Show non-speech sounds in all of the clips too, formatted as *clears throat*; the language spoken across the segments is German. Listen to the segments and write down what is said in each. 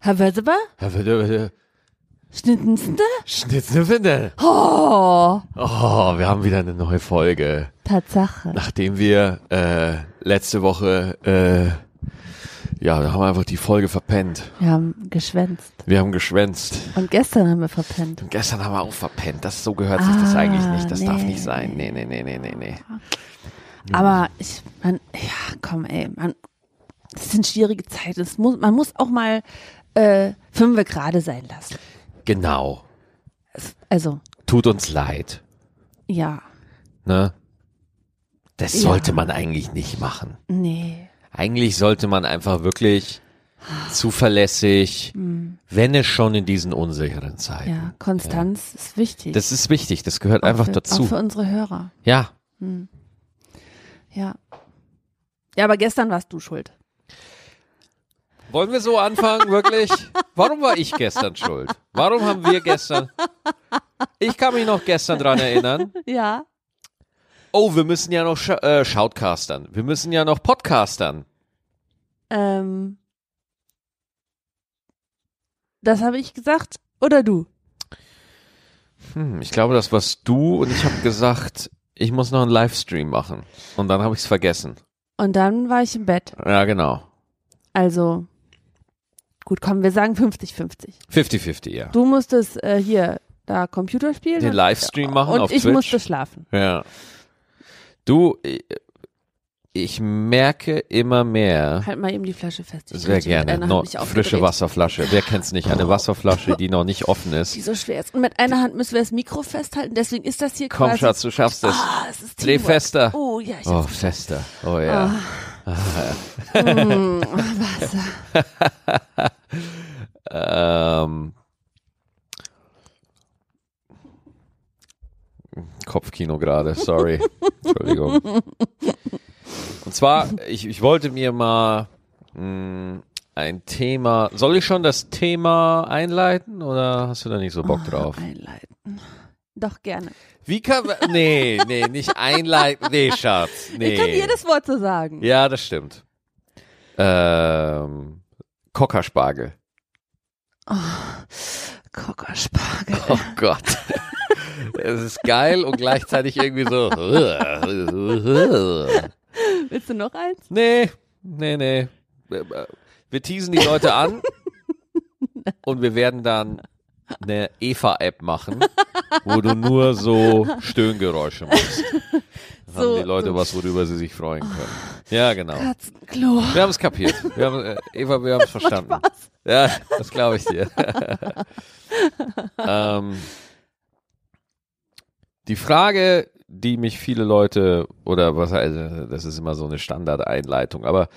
Herr Witte, Schnittenste? Schnitzelwinde. Oh, Oh, wir haben wieder eine neue Folge. Tatsache. Nachdem wir äh, letzte Woche, äh, ja, da haben wir einfach die Folge verpennt. Wir haben geschwänzt. Wir haben geschwänzt. Und gestern haben wir verpennt. Und gestern haben wir auch verpennt. Das so gehört sich das Ah, eigentlich nicht. Das darf nee. nicht sein. Nee, nee, nee, nee, nee, nee. Aber ich, man, ja, komm, ey, man, das sind schwierige Zeiten. Muss, man muss auch mal äh, fünfe gerade sein lassen. Genau. Also, Tut uns leid. ja, Ne? Das Ja. sollte man eigentlich nicht machen. nee. Eigentlich sollte man einfach wirklich zuverlässig, wenn es schon in diesen unsicheren Zeiten. Ja, Konstanz ist wichtig. Das ist wichtig, das gehört Auch einfach für, dazu. Auch für unsere Hörer. Ja, Ja. Ja, aber gestern warst du schuld. Wollen wir so anfangen, wirklich? Warum war ich gestern schuld? Warum haben wir gestern? Ich kann mich noch gestern dran erinnern. Ja. Oh, wir müssen ja noch Sch äh, Shoutcastern. Wir müssen ja noch Podcastern. Ähm, das habe ich gesagt oder du? Hm, ich glaube, das warst du und ich habe gesagt, ich muss noch einen Livestream machen. Und dann habe ich es vergessen. Und dann war ich im Bett. Ja, genau. Also, gut, komm, wir sagen 50-50. 50-50, ja. Du musstest äh, hier da Computer spielen. Den und- Livestream machen und auf ich Twitch. musste schlafen. Ja. Du, ich- ich merke immer mehr. Halt mal eben die Flasche fest. Ich Sehr gerne. No, frische Wasserflasche. Wer kennt's nicht? Eine Wasserflasche, die noch nicht offen Die ist. so schwer ist. Und mit einer Hand müssen wir das Mikro festhalten. Deswegen ist das hier Komm, quasi. Schatz, du schaffst es. Ah, es ist Dreh Teamwork. fester. Oh ja, ich Oh, fester. Oh ja. Mm, *laughs* Wasser. Ähm, Kopfkino gerade, sorry. Entschuldigung. Und zwar, ich, ich wollte mir mal mh, ein Thema. Soll ich schon das Thema einleiten oder hast du da nicht so Bock drauf? Einleiten. Doch, gerne. Wie kann man. Nee, nee, nicht einleiten. Nee, Schatz. Nee. *laughs* Ich kann jedes Wort so sagen. Ja, das stimmt. Ähm, Kockerspargel. Kockerspargel. Oh Gott. *laughs* Es ist geil und gleichzeitig irgendwie so. Willst du noch eins? Nee, nee, nee. Wir teasen die Leute an *laughs* und wir werden dann eine Eva-App machen, wo du nur so Stöhngeräusche machst. Dann So- haben die Leute so- was, worüber sie sich freuen können. Ja, genau. Katzenklo. Wir haben es kapiert. Wir haben, äh, Eva, wir haben es verstanden. Spaß. Ja, das glaube ich dir. *laughs* ähm, die Frage, die mich viele Leute, oder was also, das ist immer so eine Standardeinleitung, aber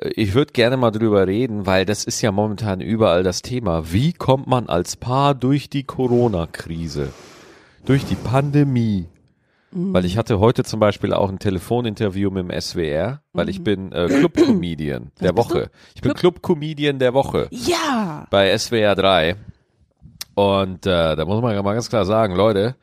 ich würde gerne mal drüber reden, weil das ist ja momentan überall das Thema. Wie kommt man als Paar durch die Corona-Krise? Durch die Pandemie? Weil ich hatte heute zum Beispiel auch ein Telefoninterview mit dem SWR, weil ich bin äh, Club-Comedian *clears throat* der? Woche. Ich bin Club-Comedian der Woche Ja. bei SWR 3. Und äh, da muss man mal ganz klar sagen, Leute,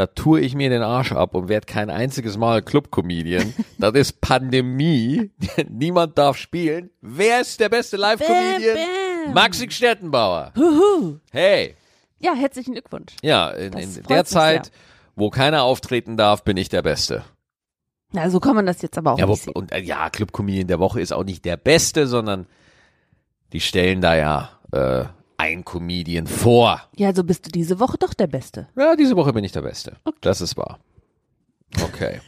da tue ich mir den Arsch ab und werde kein einziges Mal Club-Comedian. das ist Pandemie. *laughs* Niemand darf spielen. Wer ist der beste Live-Comedian? Maxi Stettenbauer. Huhu. Hey. Ja, herzlichen Glückwunsch. Ja, in, in der Zeit, sehr. wo keiner auftreten darf, bin ich der Beste. Na, so kann man das jetzt aber auch Ja, wo, nicht sehen. und äh, ja, Club Comedian der Woche ist auch nicht der Beste, sondern die stellen da ja äh, ein Comedian vor. Ja, so bist du diese Woche doch der Beste. Ja, diese Woche bin ich der Beste. Okay. Das ist wahr. Okay.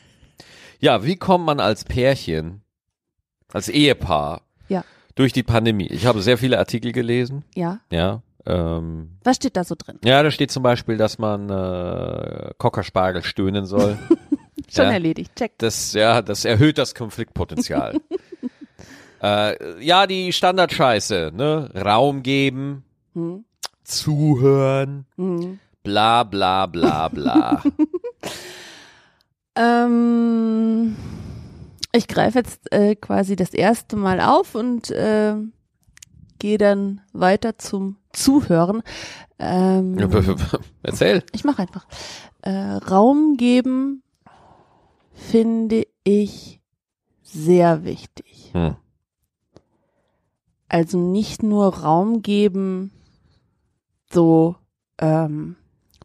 Ja, wie kommt man als Pärchen, als Ehepaar Ja. durch die Pandemie? Ich habe sehr viele Artikel gelesen. Ja. Ja. Ähm, Was steht da so drin? ja, da steht zum Beispiel, dass man äh, Kockerspargel stöhnen soll. *laughs* Schon Ja. erledigt. Check. Das, ja, das erhöht das Konfliktpotenzial. *laughs* äh, ja, die Standardscheiße, ne? Raum geben, Hm. zuhören, Hm. bla bla bla bla. *laughs* Ähm, ich greife jetzt äh, quasi das erste Mal auf und äh, gehe dann weiter zum Zuhören. Ähm, *laughs* Erzähl. ich mache einfach. Äh, Raum geben finde ich sehr wichtig. Hm. Also nicht nur Raum geben, so ähm,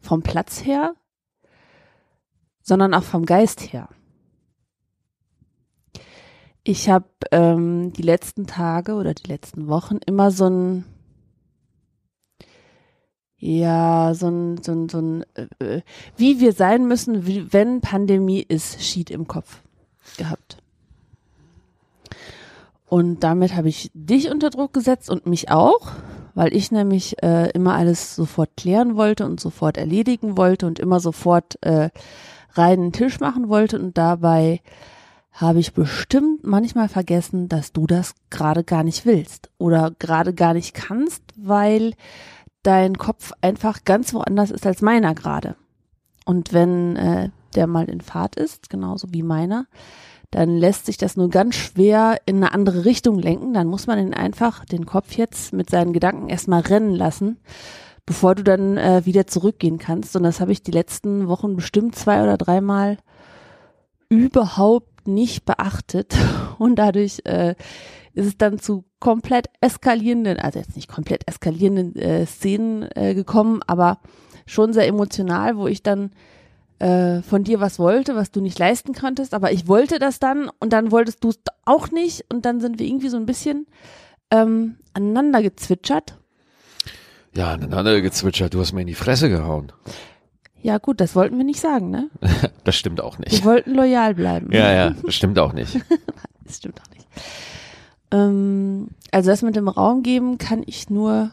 vom Platz her, sondern auch vom Geist her. Ich habe ähm, die letzten Tage oder die letzten Wochen immer so ein ja, so ein, so ein, so ein äh, wie wir sein müssen, wie, wenn Pandemie ist, Sheet im Kopf gehabt. Und damit habe ich dich unter Druck gesetzt und mich auch, weil ich nämlich äh, immer alles sofort klären wollte und sofort erledigen wollte und immer sofort äh, reinen Tisch machen wollte und dabei habe ich bestimmt manchmal vergessen, dass du das gerade gar nicht willst oder gerade gar nicht kannst, weil dein Kopf einfach ganz woanders ist als meiner gerade. Und wenn äh, der mal in Fahrt ist, genauso wie meiner, dann lässt sich das nur ganz schwer in eine andere Richtung lenken. Dann muss man ihn einfach den Kopf jetzt mit seinen Gedanken erstmal rennen lassen, bevor du dann äh, wieder zurückgehen kannst. Und das habe ich die letzten Wochen bestimmt zwei oder dreimal überhaupt nicht beachtet. *laughs* Und dadurch äh, ist es dann zu komplett eskalierenden, also jetzt nicht komplett eskalierenden äh, Szenen äh, gekommen, aber schon sehr emotional, wo ich dann äh, von dir was wollte, was du nicht leisten konntest, aber ich wollte das dann und dann wolltest du es auch nicht und dann sind wir irgendwie so ein bisschen ähm, aneinander gezwitschert. Ja, aneinander gezwitschert, du hast mir in die Fresse gehauen. Ja gut, das wollten wir nicht sagen, ne? *laughs* das stimmt auch nicht. Wir wollten loyal bleiben. Ja, ja, *laughs* das stimmt auch nicht. *laughs* das stimmt auch nicht. Ähm, also das mit dem Raum geben kann ich nur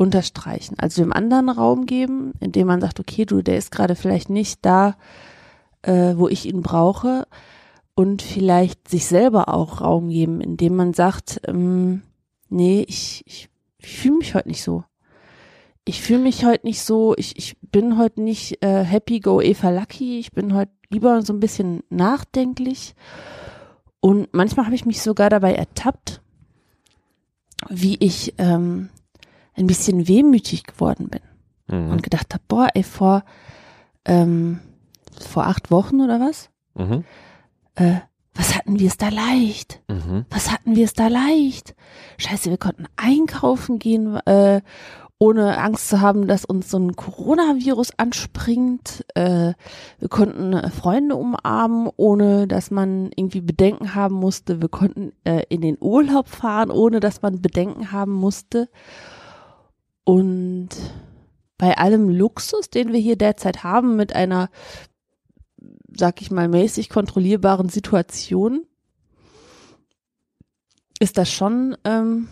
unterstreichen. Also dem anderen Raum geben, indem man sagt, okay, du, der ist gerade vielleicht nicht da, äh, wo ich ihn brauche. Und vielleicht sich selber auch Raum geben, indem man sagt, ähm, nee, ich, ich, ich fühle mich heute nicht so. Ich fühle mich heute nicht so, ich, ich bin heute nicht äh, happy go Eva Lucky, ich bin heute lieber so ein bisschen nachdenklich. Und manchmal habe ich mich sogar dabei ertappt, wie ich ähm, ein bisschen wehmütig geworden bin mhm. und gedacht habe, boah, ey, vor, ähm, vor acht Wochen oder was? Mhm. Äh, was hatten wir es da leicht? Mhm. Was hatten wir es da leicht? Scheiße, wir konnten einkaufen gehen äh, ohne Angst zu haben, dass uns so ein Coronavirus anspringt. Äh, wir konnten äh, Freunde umarmen, ohne dass man irgendwie Bedenken haben musste. Wir konnten äh, in den Urlaub fahren, ohne dass man Bedenken haben musste. Und bei allem Luxus, den wir hier derzeit haben, mit einer, sag ich mal, mäßig kontrollierbaren Situation, ist das schon ähm,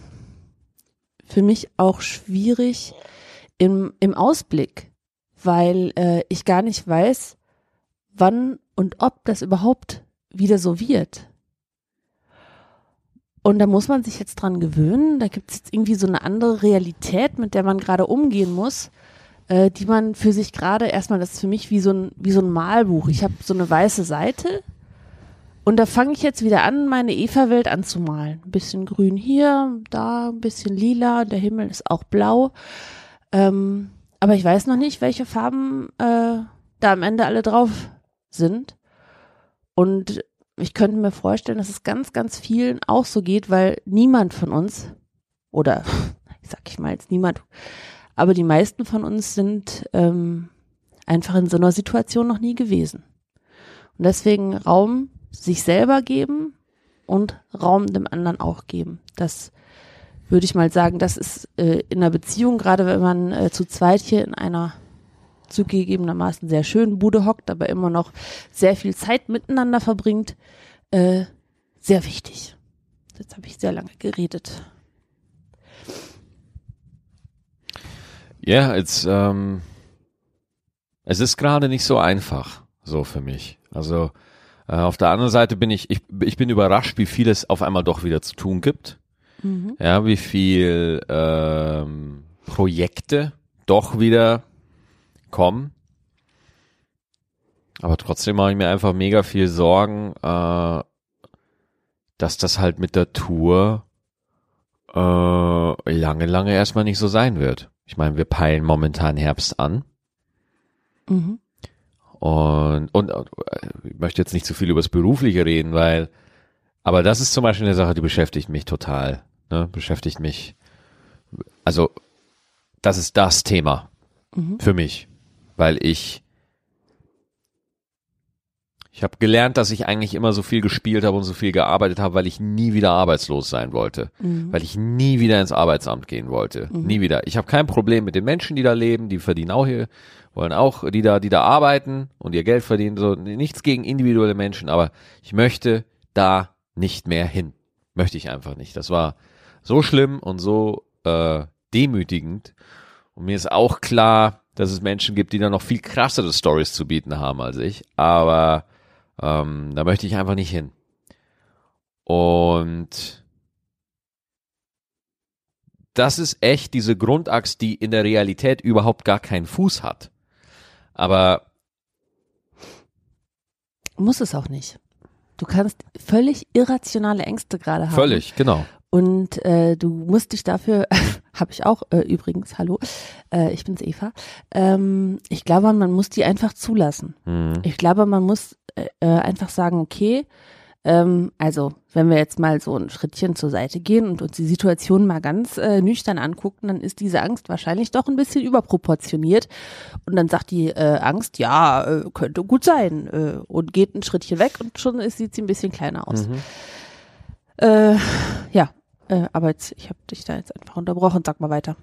für mich auch schwierig im, im Ausblick, weil äh, ich gar nicht weiß, wann und ob das überhaupt wieder so wird. Und da muss man sich jetzt dran gewöhnen. Da gibt es jetzt irgendwie so eine andere Realität, mit der man gerade umgehen muss, äh, die man für sich gerade erstmal, das ist für mich wie so ein, wie so ein Malbuch. Ich habe so eine weiße Seite und da fange ich jetzt wieder an, meine Eva-Welt anzumalen. Ein bisschen grün hier, da, ein bisschen lila, der Himmel ist auch blau. Ähm, aber ich weiß noch nicht, welche Farben äh, da am Ende alle drauf sind. Und ich könnte mir vorstellen, dass es ganz, ganz vielen auch so geht, weil niemand von uns, oder *laughs* ich sag ich mal jetzt niemand, aber die meisten von uns sind ähm, einfach in so einer Situation noch nie gewesen. Und deswegen Raum sich selber geben und Raum dem anderen auch geben. Das würde ich mal sagen, das ist äh, in einer Beziehung, gerade wenn man äh, zu zweit hier in einer zugegebenermaßen sehr schönen Bude hockt, aber immer noch sehr viel Zeit miteinander verbringt, äh, sehr wichtig. Jetzt habe ich sehr lange geredet. Ja, yeah, ähm, es ist gerade nicht so einfach, so für mich. Also äh, auf der anderen Seite bin ich, ich, ich bin überrascht, wie viel es auf einmal doch wieder zu tun gibt. Mhm. Ja, wie viel ähm, Projekte doch wieder kommen. Aber trotzdem mache ich mir einfach mega viel Sorgen, äh, dass das halt mit der Tour äh, lange, lange erstmal nicht so sein wird. Ich meine, wir peilen momentan Herbst an. Mhm. Und, und äh, ich möchte jetzt nicht zu viel über das Berufliche reden, weil, aber das ist zum Beispiel eine Sache, die beschäftigt mich total. ne, beschäftigt mich. Also, das ist das Thema für mich, weil ich ich habe gelernt, dass ich eigentlich immer so viel gespielt habe und so viel gearbeitet habe, weil ich nie wieder arbeitslos sein wollte, weil ich nie wieder ins Arbeitsamt gehen wollte, nie wieder. Ich habe kein Problem mit den Menschen, die da leben, die verdienen auch hier, wollen auch, die da, die da arbeiten und ihr Geld verdienen, so nichts gegen individuelle Menschen, aber ich möchte da nicht mehr hin, möchte ich einfach nicht. Das war so schlimm und so äh, demütigend. Und mir ist auch klar, dass es Menschen gibt, die da noch viel krassere Stories zu bieten haben als ich, aber ähm, da möchte ich einfach nicht hin. Und das ist echt diese Grundaxt, die in der Realität überhaupt gar keinen Fuß hat. Aber Muss es auch nicht. Du kannst völlig irrationale Ängste gerade haben. völlig, genau. Und äh, du musst dich dafür, *laughs* habe ich auch äh, übrigens, hallo, äh, ich bin's Eva. Ähm, ich glaube, man muss die einfach zulassen. Mhm. Ich glaube, man muss äh, äh, einfach sagen, okay, ähm, also wenn wir jetzt mal so ein Schrittchen zur Seite gehen und uns die Situation mal ganz äh, nüchtern angucken, dann ist diese Angst wahrscheinlich doch ein bisschen überproportioniert. Und dann sagt die äh, Angst, ja, äh, könnte gut sein äh, und geht ein Schrittchen weg und schon ist, sieht sie ein bisschen kleiner aus. Mhm. Äh, ja, äh, aber jetzt, ich habe dich da jetzt einfach unterbrochen. Sag mal weiter.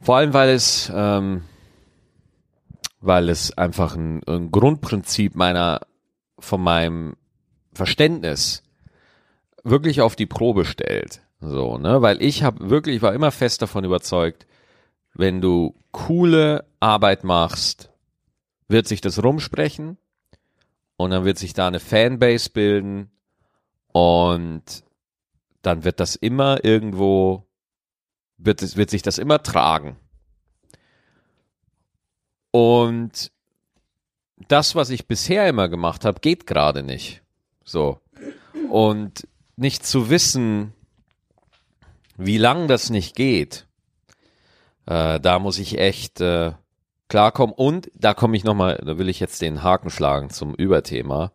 Vor allem, weil es, ähm, weil es einfach ein, ein Grundprinzip meiner, von meinem Verständnis wirklich auf die Probe stellt. So, ne, weil ich habe wirklich, war immer fest davon überzeugt, wenn du coole Arbeit machst, wird sich das rumsprechen und dann wird sich da eine Fanbase bilden und dann wird das immer irgendwo wird, wird sich das immer tragen. Und das, was ich bisher immer gemacht habe, geht gerade nicht. So. Und nicht zu wissen, wie lang das nicht geht, äh, da muss ich echt äh, klarkommen. Und da komme ich nochmal, da will ich jetzt den Haken schlagen zum Überthema.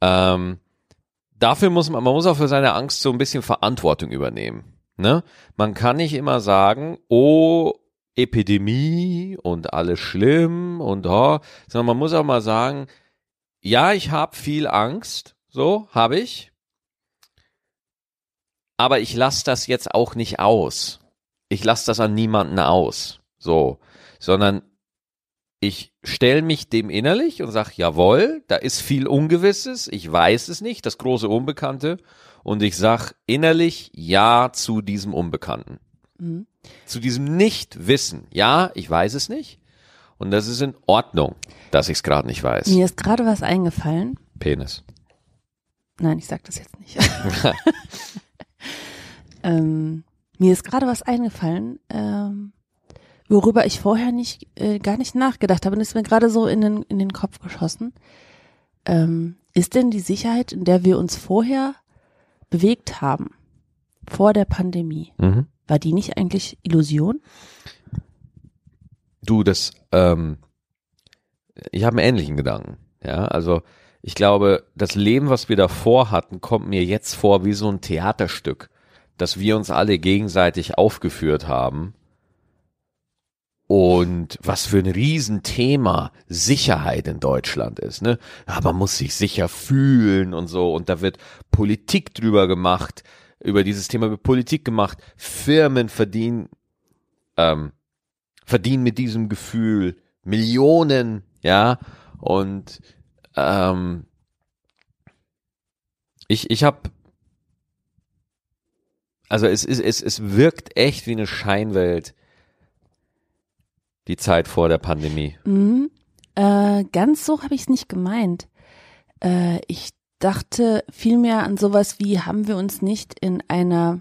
Ähm, dafür muss man, man muss auch für seine Angst so ein bisschen Verantwortung übernehmen. Ne? Man kann nicht immer sagen, oh, Epidemie und alles schlimm und oh, sondern man muss auch mal sagen, ja, ich habe viel Angst, so habe ich, aber ich lasse das jetzt auch nicht aus. Ich lasse das an niemanden aus, so, sondern ich stelle mich dem innerlich und sage, jawohl, da ist viel Ungewisses, ich weiß es nicht, das große Unbekannte, und ich sag innerlich ja zu diesem Unbekannten. Mhm. Zu diesem Nichtwissen. Ja, ich weiß es nicht. Und das ist in Ordnung, dass ich es gerade nicht weiß. Mir ist gerade was eingefallen. Penis. Nein, ich sag das jetzt nicht. *laughs* *laughs* ähm, mir ist gerade was eingefallen, ähm, worüber ich vorher nicht äh, gar nicht nachgedacht habe. Und ist mir gerade so in den, in den Kopf geschossen. Ähm, ist denn die Sicherheit, in der wir uns vorher bewegt haben, vor der Pandemie, Mhm. war die nicht eigentlich Illusion? Du, das, ähm, ich habe einen ähnlichen Gedanken. Ja, also ich glaube, das Leben, was wir davor hatten, kommt mir jetzt vor wie so ein Theaterstück, das wir uns alle gegenseitig aufgeführt haben. Und was für ein Riesenthema Sicherheit in Deutschland ist, ne? Ja, man muss sich sicher fühlen und so. Und da wird Politik drüber gemacht, über dieses Thema wird Politik gemacht. Firmen verdienen, ähm, verdienen mit diesem Gefühl Millionen, ja. Und ähm, ich, ich habe, also es ist, es, es wirkt echt wie eine Scheinwelt, die Zeit vor der Pandemie. Mhm. Äh, ganz so habe ich es nicht gemeint. Äh, ich dachte vielmehr an sowas wie, haben wir uns nicht in einer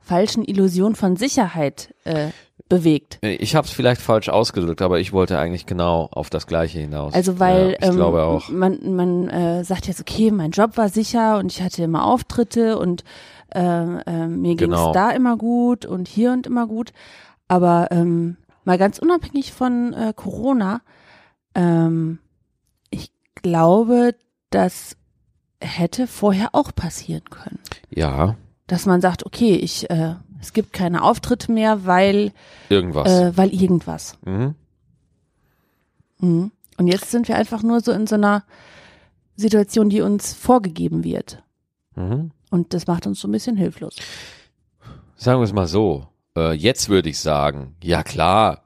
falschen Illusion von Sicherheit äh, bewegt? Ich habe es vielleicht falsch ausgedrückt, aber ich wollte eigentlich genau auf das Gleiche hinaus. Also weil ja, ich ähm, glaube auch. man, man äh, sagt jetzt, okay, mein Job war sicher und ich hatte immer Auftritte und äh, äh, mir ging es Genau. da immer gut und hier und immer gut. Aber ähm, mal ganz unabhängig von äh, Corona, ähm, ich glaube, das hätte vorher auch passieren können. Ja, dass man sagt, okay, ich, äh, es gibt keine Auftritte mehr, weil, Irgendwas. äh, weil irgendwas. mhm. Mhm. Und jetzt sind wir einfach nur so in so einer Situation, die uns vorgegeben wird. Mhm. Und das macht uns so ein bisschen hilflos. Sagen wir es mal so. Äh, jetzt würde ich sagen, ja klar,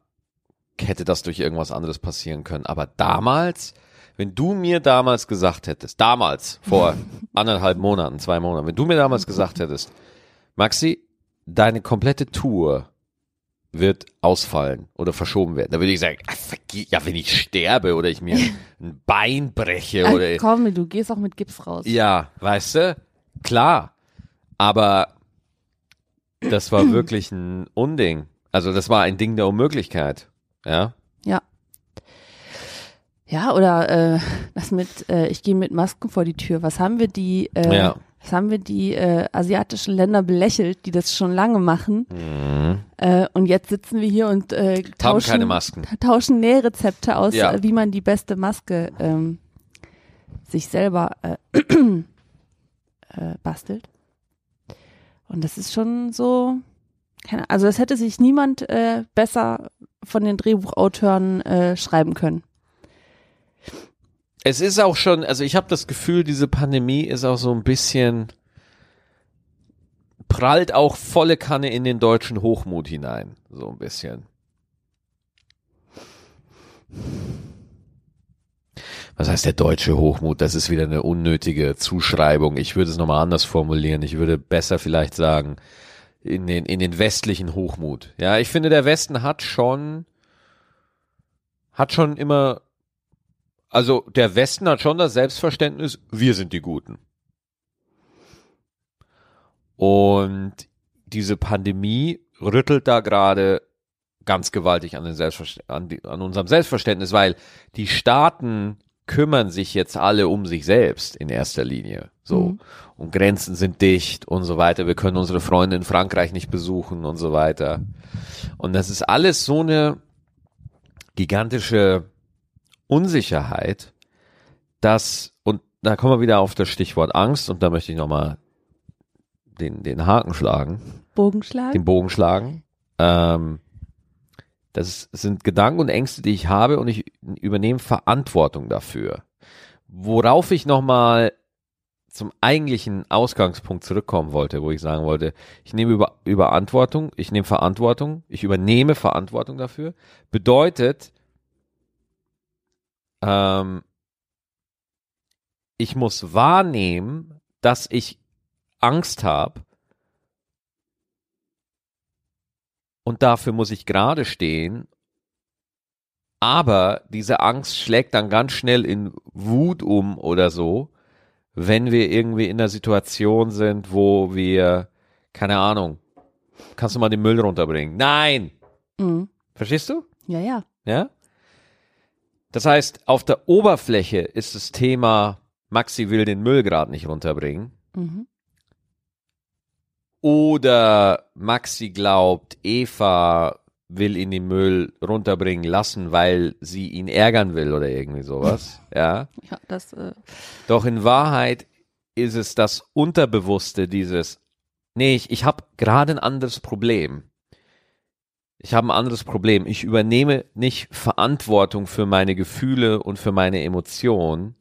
hätte das durch irgendwas anderes passieren können. Aber damals, wenn du mir damals gesagt hättest, damals, vor *laughs* anderthalb Monaten, zwei Monaten, wenn du mir damals gesagt hättest, Maxi, deine komplette Tour wird ausfallen oder verschoben werden, dann würde ich sagen, verge- ja, wenn ich sterbe oder ich mir *laughs* ein Bein breche oder komm, du gehst auch mit Gips raus. ja, weißt du? Klar. Aber das war *clears throat* wirklich ein Unding. Also das war ein Ding der Unmöglichkeit. Ja. Ja. Ja, oder äh, *laughs* das mit, äh, ich gehe mit Masken vor die Tür. Was haben wir die, äh, Ja. was haben wir die äh, asiatischen Länder belächelt, die das schon lange machen? Äh, und jetzt sitzen wir hier und äh, Haben tauschen, keine Masken. *laughs* tauschen Nährrezepte aus, Ja. äh, wie man die beste Maske ähm, sich selber äh, *clears throat* äh, bastelt. Und das ist schon so, also das hätte sich niemand äh, besser von den Drehbuchautoren äh, schreiben können. Es ist auch schon, also ich habe das Gefühl, diese Pandemie ist auch so ein bisschen prallt auch volle Kanne in den deutschen Hochmut hinein, so ein bisschen. Was heißt der deutsche Hochmut? Das ist wieder eine unnötige Zuschreibung. Ich würde es nochmal anders formulieren. Ich würde besser vielleicht sagen, in den, in den westlichen Hochmut. Ja, ich finde, der Westen hat schon, hat schon immer, also der Westen hat schon das Selbstverständnis, wir sind die Guten. Und diese Pandemie rüttelt da gerade ganz gewaltig an, an, die, an unserem Selbstverständnis, weil die Staaten kümmern sich jetzt alle um sich selbst in erster Linie. So. Mhm. Und Grenzen sind dicht und so weiter. Wir können unsere Freunde in Frankreich nicht besuchen und so weiter. Und das ist alles so eine gigantische Unsicherheit, dass, und da kommen wir wieder auf das Stichwort Angst und da möchte ich nochmal den, den Haken schlagen Bogenschlag? den Bogen schlagen. Ähm, das sind Gedanken und Ängste, die ich habe und ich übernehme Verantwortung dafür. Worauf ich nochmal zum eigentlichen Ausgangspunkt zurückkommen wollte, wo ich sagen wollte, ich nehme über, Überantwortung, ich nehme Verantwortung, ich übernehme Verantwortung dafür, bedeutet, ähm, ich muss wahrnehmen, dass ich Angst habe und dafür muss ich gerade stehen. Aber diese Angst schlägt dann ganz schnell in Wut um oder so, wenn wir irgendwie in einer Situation sind, wo wir, keine Ahnung, kannst du mal den Müll runterbringen? Nein! Mhm. Verstehst du? Ja, ja. Ja? Das heißt, auf der Oberfläche ist das Thema, Maxi will den Müll gerade nicht runterbringen. Mhm. Oder Maxi glaubt, Eva will ihn den Müll runterbringen lassen, weil sie ihn ärgern will oder irgendwie sowas. *laughs* Ja. Ja, das, äh, Doch in Wahrheit ist es das Unterbewusste dieses, nee, ich, ich habe gerade ein anderes Problem. Ich habe ein anderes Problem. Ich übernehme nicht Verantwortung für meine Gefühle und für meine Emotionen.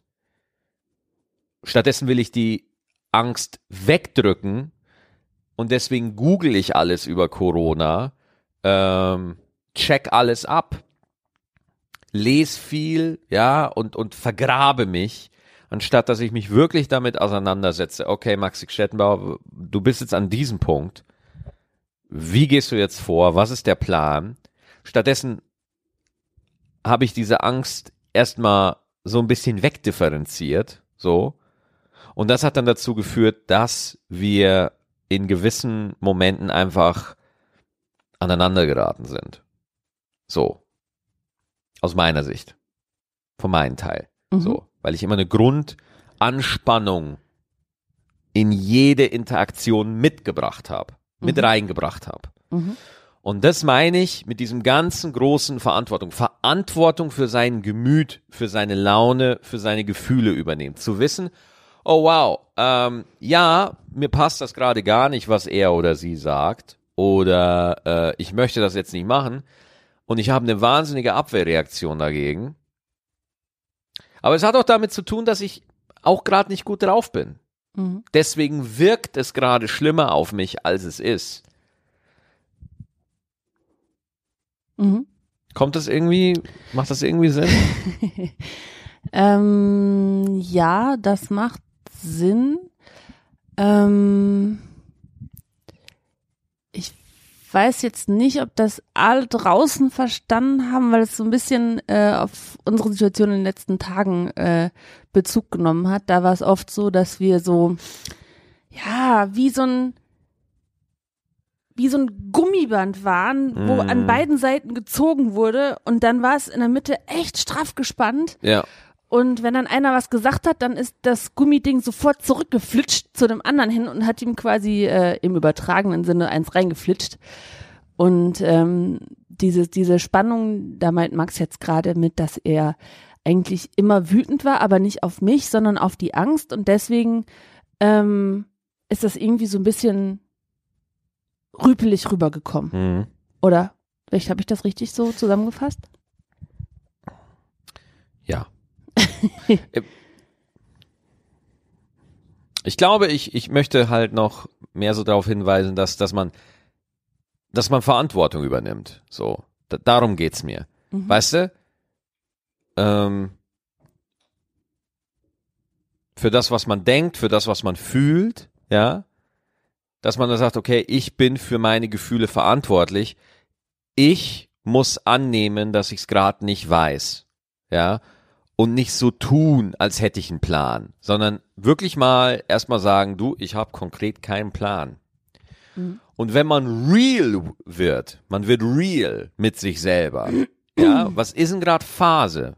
Stattdessen will ich die Angst wegdrücken und deswegen google ich alles über Corona, ähm, check alles ab, lese viel, ja, und, und vergrabe mich, anstatt dass ich mich wirklich damit auseinandersetze. Okay, Maxi Stettenbauer, du bist jetzt an diesem Punkt. Wie gehst du jetzt vor? Was ist der Plan? Stattdessen habe ich diese Angst erstmal so ein bisschen wegdifferenziert, so. Und das hat dann dazu geführt, dass wir in gewissen Momenten einfach aneinander geraten sind. So. Aus meiner Sicht. Von meinem Teil. Mhm. So. Weil ich immer eine Grundanspannung in jede Interaktion mitgebracht habe. Mit Mhm. reingebracht habe. Mhm. Und das meine ich mit diesem ganzen großen Verantwortung. Verantwortung für sein Gemüt, für seine Laune, für seine Gefühle übernehmen. Zu wissen, oh wow, ähm, ja, mir passt das gerade gar nicht, was er oder sie sagt. Oder äh, ich möchte das jetzt nicht machen. Und ich habe eine wahnsinnige Abwehrreaktion dagegen. Aber es hat auch damit zu tun, dass ich auch gerade nicht gut drauf bin. Mhm. Deswegen wirkt es gerade schlimmer auf mich, als es ist. Mhm. Kommt das irgendwie, macht das irgendwie Sinn? *laughs* Ähm, ja, das macht Sinn. Ähm, ich weiß jetzt nicht, ob das alle draußen verstanden haben, weil es so ein bisschen äh, auf unsere Situation in den letzten Tagen äh, Bezug genommen hat. Da war es oft so, dass wir so, ja, wie so ein wie so ein Gummiband waren, wo Mm. an beiden Seiten gezogen wurde und dann war es in der Mitte echt straff gespannt Ja. Und wenn dann einer was gesagt hat, dann ist das Gummiding sofort zurückgeflitscht zu dem anderen hin und hat ihm quasi äh, im übertragenen Sinne eins reingeflitscht. Und ähm, diese, diese Spannung, da meint Max jetzt gerade mit, dass er eigentlich immer wütend war, aber nicht auf mich, sondern auf die Angst. Und deswegen ähm, ist das irgendwie so ein bisschen rüpelig rübergekommen. Mhm. Oder? Vielleicht habe ich das richtig so zusammengefasst? Ja. *laughs* Ich glaube, ich, ich möchte halt noch mehr so darauf hinweisen, dass, dass man, dass man Verantwortung übernimmt. So. Da, darum geht's mir. Mhm. Weißt du? Ähm, für das, was man denkt, für das, was man fühlt, ja, dass man da sagt, okay, ich bin für meine Gefühle verantwortlich. Ich muss annehmen, dass ich es gerade nicht weiß, ja, und nicht so tun, als hätte ich einen Plan, sondern wirklich mal erstmal sagen, du, ich habe konkret keinen Plan. Mhm. Und wenn man real wird, man wird real mit sich selber, ja, *clears throat* was ist denn gerade Phase?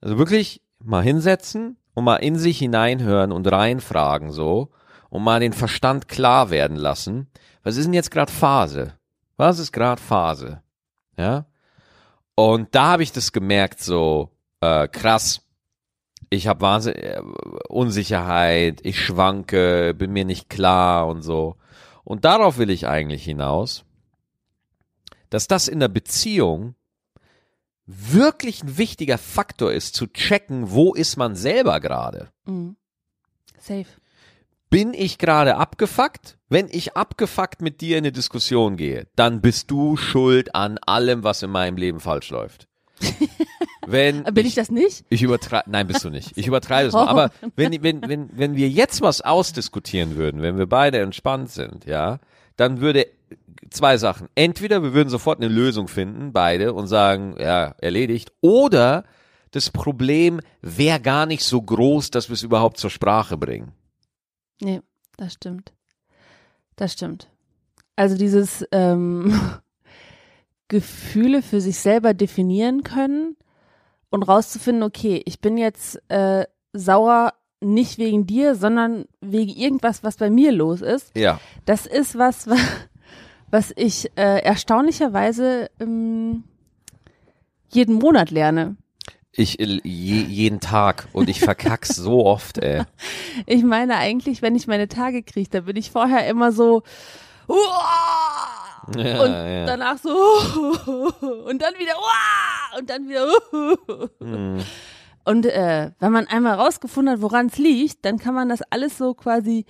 Also wirklich mal hinsetzen und mal in sich hineinhören und reinfragen so und mal den Verstand klar werden lassen. Was ist denn jetzt gerade Phase? Was ist gerade Phase? Ja? Und da habe ich das gemerkt so äh, krass. Ich habe Wahnsinn äh, Unsicherheit, ich schwanke, bin mir nicht klar und so. Und darauf will ich eigentlich hinaus, dass das in der Beziehung wirklich ein wichtiger Faktor ist, zu checken, wo ist man selber gerade. Mhm. Safe. Bin ich gerade abgefuckt? Wenn ich abgefuckt mit dir in eine Diskussion gehe, dann bist du schuld an allem, was in meinem Leben falsch läuft. *laughs* Wenn Äh, Bin ich das nicht? ich übertreibe, nein, bist du nicht. Ich übertreibe es mal. *laughs* Aber wenn, wenn, wenn, wenn wir jetzt was ausdiskutieren würden, wenn wir beide entspannt sind, ja, dann würde zwei Sachen. Entweder wir würden sofort eine Lösung finden, beide, und sagen, ja, erledigt. Oder das Problem wäre gar nicht so groß, dass wir es überhaupt zur Sprache bringen. Nee, das stimmt. Das stimmt. Also dieses ähm, *laughs* Gefühle für sich selber definieren können und rauszufinden, okay, ich bin jetzt äh, sauer nicht wegen dir, sondern wegen irgendwas, was bei mir los ist. Ja. Das ist was, wa- was ich äh, erstaunlicherweise ähm, jeden Monat lerne. Ich äh, je, jeden Tag und ich verkack's so oft, ey. *laughs* Ich meine eigentlich, wenn ich meine Tage kriege, da bin ich vorher immer so "Uah!" Ja, und ja. danach so *laughs* und dann wieder und dann wieder *laughs* Hm. und äh, wenn man einmal rausgefunden hat, woran es liegt, dann kann man das alles so quasi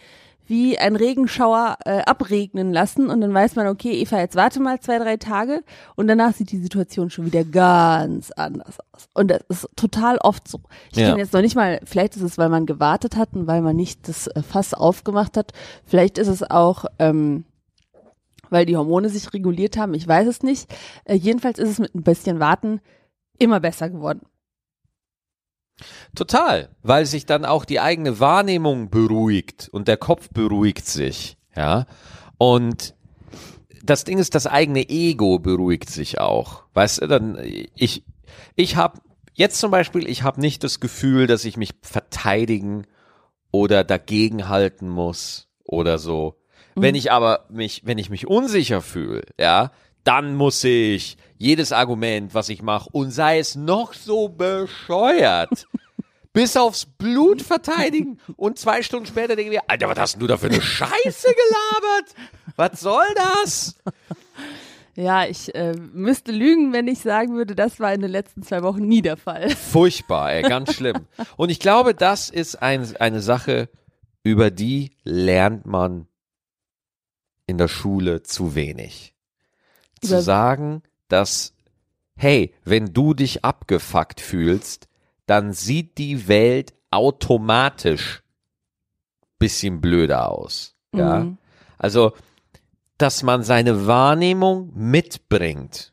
wie ein Regenschauer äh, abregnen lassen und dann weiß man, okay, Eva, jetzt warte mal zwei, drei Tage und danach sieht die Situation schon wieder ganz anders aus. Und das ist total oft so. Ich Ja. kenne jetzt noch nicht mal, vielleicht ist es, weil man gewartet hat und weil man nicht das äh, Fass aufgemacht hat. Vielleicht ist es auch, ähm, weil die Hormone sich reguliert haben. Ich weiß es nicht. Äh, jedenfalls ist es mit ein bisschen Warten immer besser geworden. Total, weil sich dann auch die eigene Wahrnehmung beruhigt und der Kopf beruhigt sich, ja. Und das Ding ist, das eigene Ego beruhigt sich auch. Weißt du, dann ich ich habe jetzt zum Beispiel, ich habe nicht das Gefühl, dass ich mich verteidigen oder dagegenhalten muss oder so. Wenn ich aber mich, wenn ich mich unsicher fühle, ja, dann muss ich jedes Argument, was ich mache, und sei es noch so bescheuert, *laughs* bis aufs Blut verteidigen und zwei Stunden später denken wir, Alter, was hast denn du da für eine Scheiße gelabert? Was soll das? Ja, ich äh, müsste lügen, wenn ich sagen würde, das war in den letzten zwei Wochen nie der Fall. Furchtbar, ey, ganz schlimm. Und ich glaube, das ist ein, eine Sache, über die lernt man in der Schule zu wenig. Zu sagen, dass, hey, wenn du dich abgefuckt fühlst, dann sieht die Welt automatisch bisschen blöder aus. Ja. Mhm. Also, dass man seine Wahrnehmung mitbringt.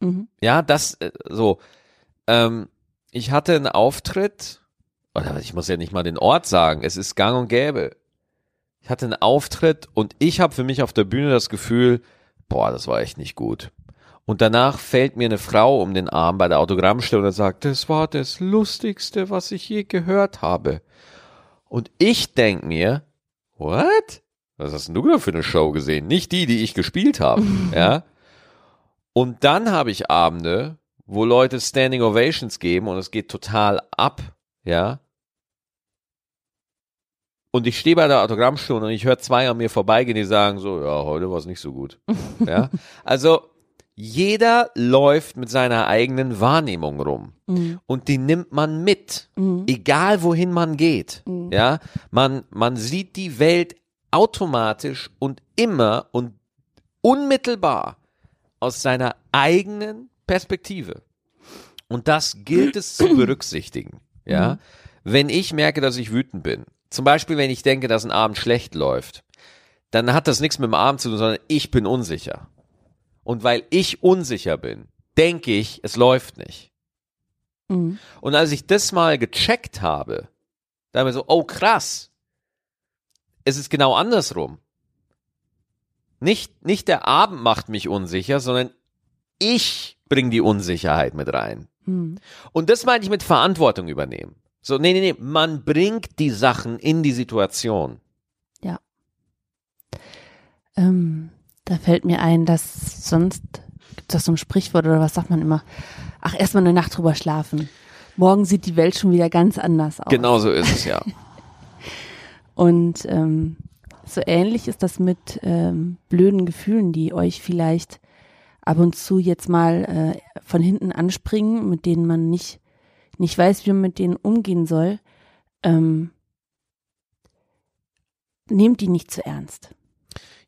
Mhm. Ja, das äh, so. Ähm, ich hatte einen Auftritt, oder ich muss ja nicht mal den Ort sagen, es ist gang und gäbe. Ich hatte einen Auftritt und ich habe für mich auf der Bühne das Gefühl, boah, das war echt nicht gut. Und danach fällt mir eine Frau um den Arm bei der Autogrammstelle und sagt, das war das Lustigste, was ich je gehört habe. Und ich denk mir, what? Was hast denn du da für eine Show gesehen? Nicht die, die ich gespielt habe, *laughs* ja? Und dann habe ich Abende, wo Leute Standing Ovations geben und es geht total ab, ja. Und ich stehe bei der Autogrammstunde und ich höre zwei an mir vorbeigehen, die sagen so, ja, heute war es nicht so gut. *laughs* ja. Also jeder läuft mit seiner eigenen Wahrnehmung rum Mhm. und die nimmt man mit, Mhm. egal wohin man geht. Mhm. Ja, man man sieht die Welt automatisch und immer und unmittelbar aus seiner eigenen Perspektive. Und das gilt es zu *clears throat* berücksichtigen. Ja, wenn ich merke, dass ich wütend bin, zum Beispiel, wenn ich denke, dass ein Abend schlecht läuft, dann hat das nichts mit dem Abend zu tun, sondern ich bin unsicher. Und weil ich unsicher bin, denke ich, es läuft nicht. Mhm. Und als ich das mal gecheckt habe, da habe ich so, oh krass, es ist genau andersrum. Nicht, nicht der Abend macht mich unsicher, sondern ich bringe die Unsicherheit mit rein. Mhm. Und das meine ich mit Verantwortung übernehmen. So, nee, nee, nee, man bringt die Sachen in die Situation. Ähm, da fällt mir ein, dass sonst gibt es so ein Sprichwort oder was sagt man immer? Ach, erstmal eine Nacht drüber schlafen. Morgen sieht die Welt schon wieder ganz anders aus. Genau so ist es ja. *laughs* Und ähm, so ähnlich ist das mit ähm, blöden Gefühlen, die euch vielleicht ab und zu jetzt mal äh, von hinten anspringen, mit denen man nicht, nicht weiß, wie man mit denen umgehen soll. Ähm, nehmt die nicht zu ernst.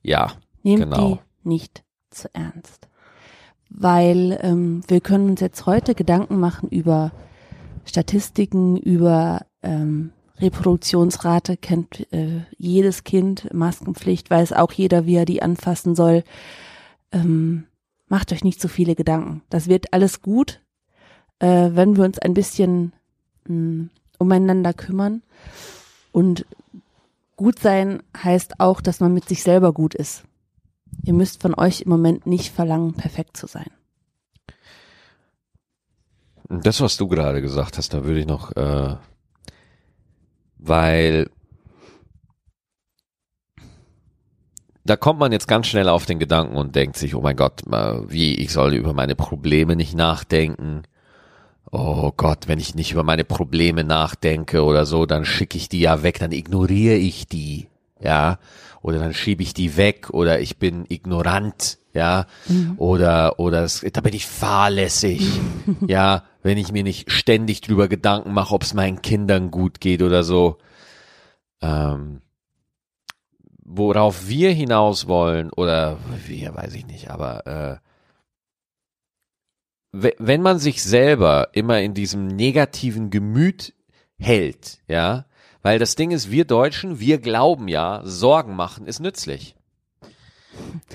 Ja, Nehmt Genau. die nicht zu ernst. Weil ähm, wir können uns jetzt heute Gedanken machen über Statistiken, über ähm, Reproduktionsrate, kennt äh, jedes Kind, Maskenpflicht, weiß auch jeder, wie er die anfassen soll. Ähm, macht euch nicht so viele Gedanken. Das wird alles gut, äh, wenn wir uns ein bisschen mh, umeinander kümmern. Und gut sein heißt auch, dass man mit sich selber gut ist. Ihr müsst von euch im Moment nicht verlangen, perfekt zu sein. Das, was du gerade gesagt hast, da würde ich noch, äh, weil da kommt man jetzt ganz schnell auf den Gedanken und denkt sich, oh mein Gott, äh, wie, ich soll über meine Probleme nicht nachdenken. Oh Gott, wenn ich nicht über meine Probleme nachdenke oder so, dann schicke ich die ja weg, dann ignoriere ich die, ja, oder dann schiebe ich die weg oder ich bin ignorant, ja, oder oder es, da bin ich fahrlässig, *laughs* ja, wenn ich mir nicht ständig drüber Gedanken mache, ob es meinen Kindern gut geht oder so. Ähm, worauf wir hinaus wollen oder wir, weiß ich nicht, aber äh, wenn man sich selber immer in diesem negativen Gemüt hält, ja, weil das Ding ist, wir Deutschen, wir glauben ja, Sorgen machen ist nützlich.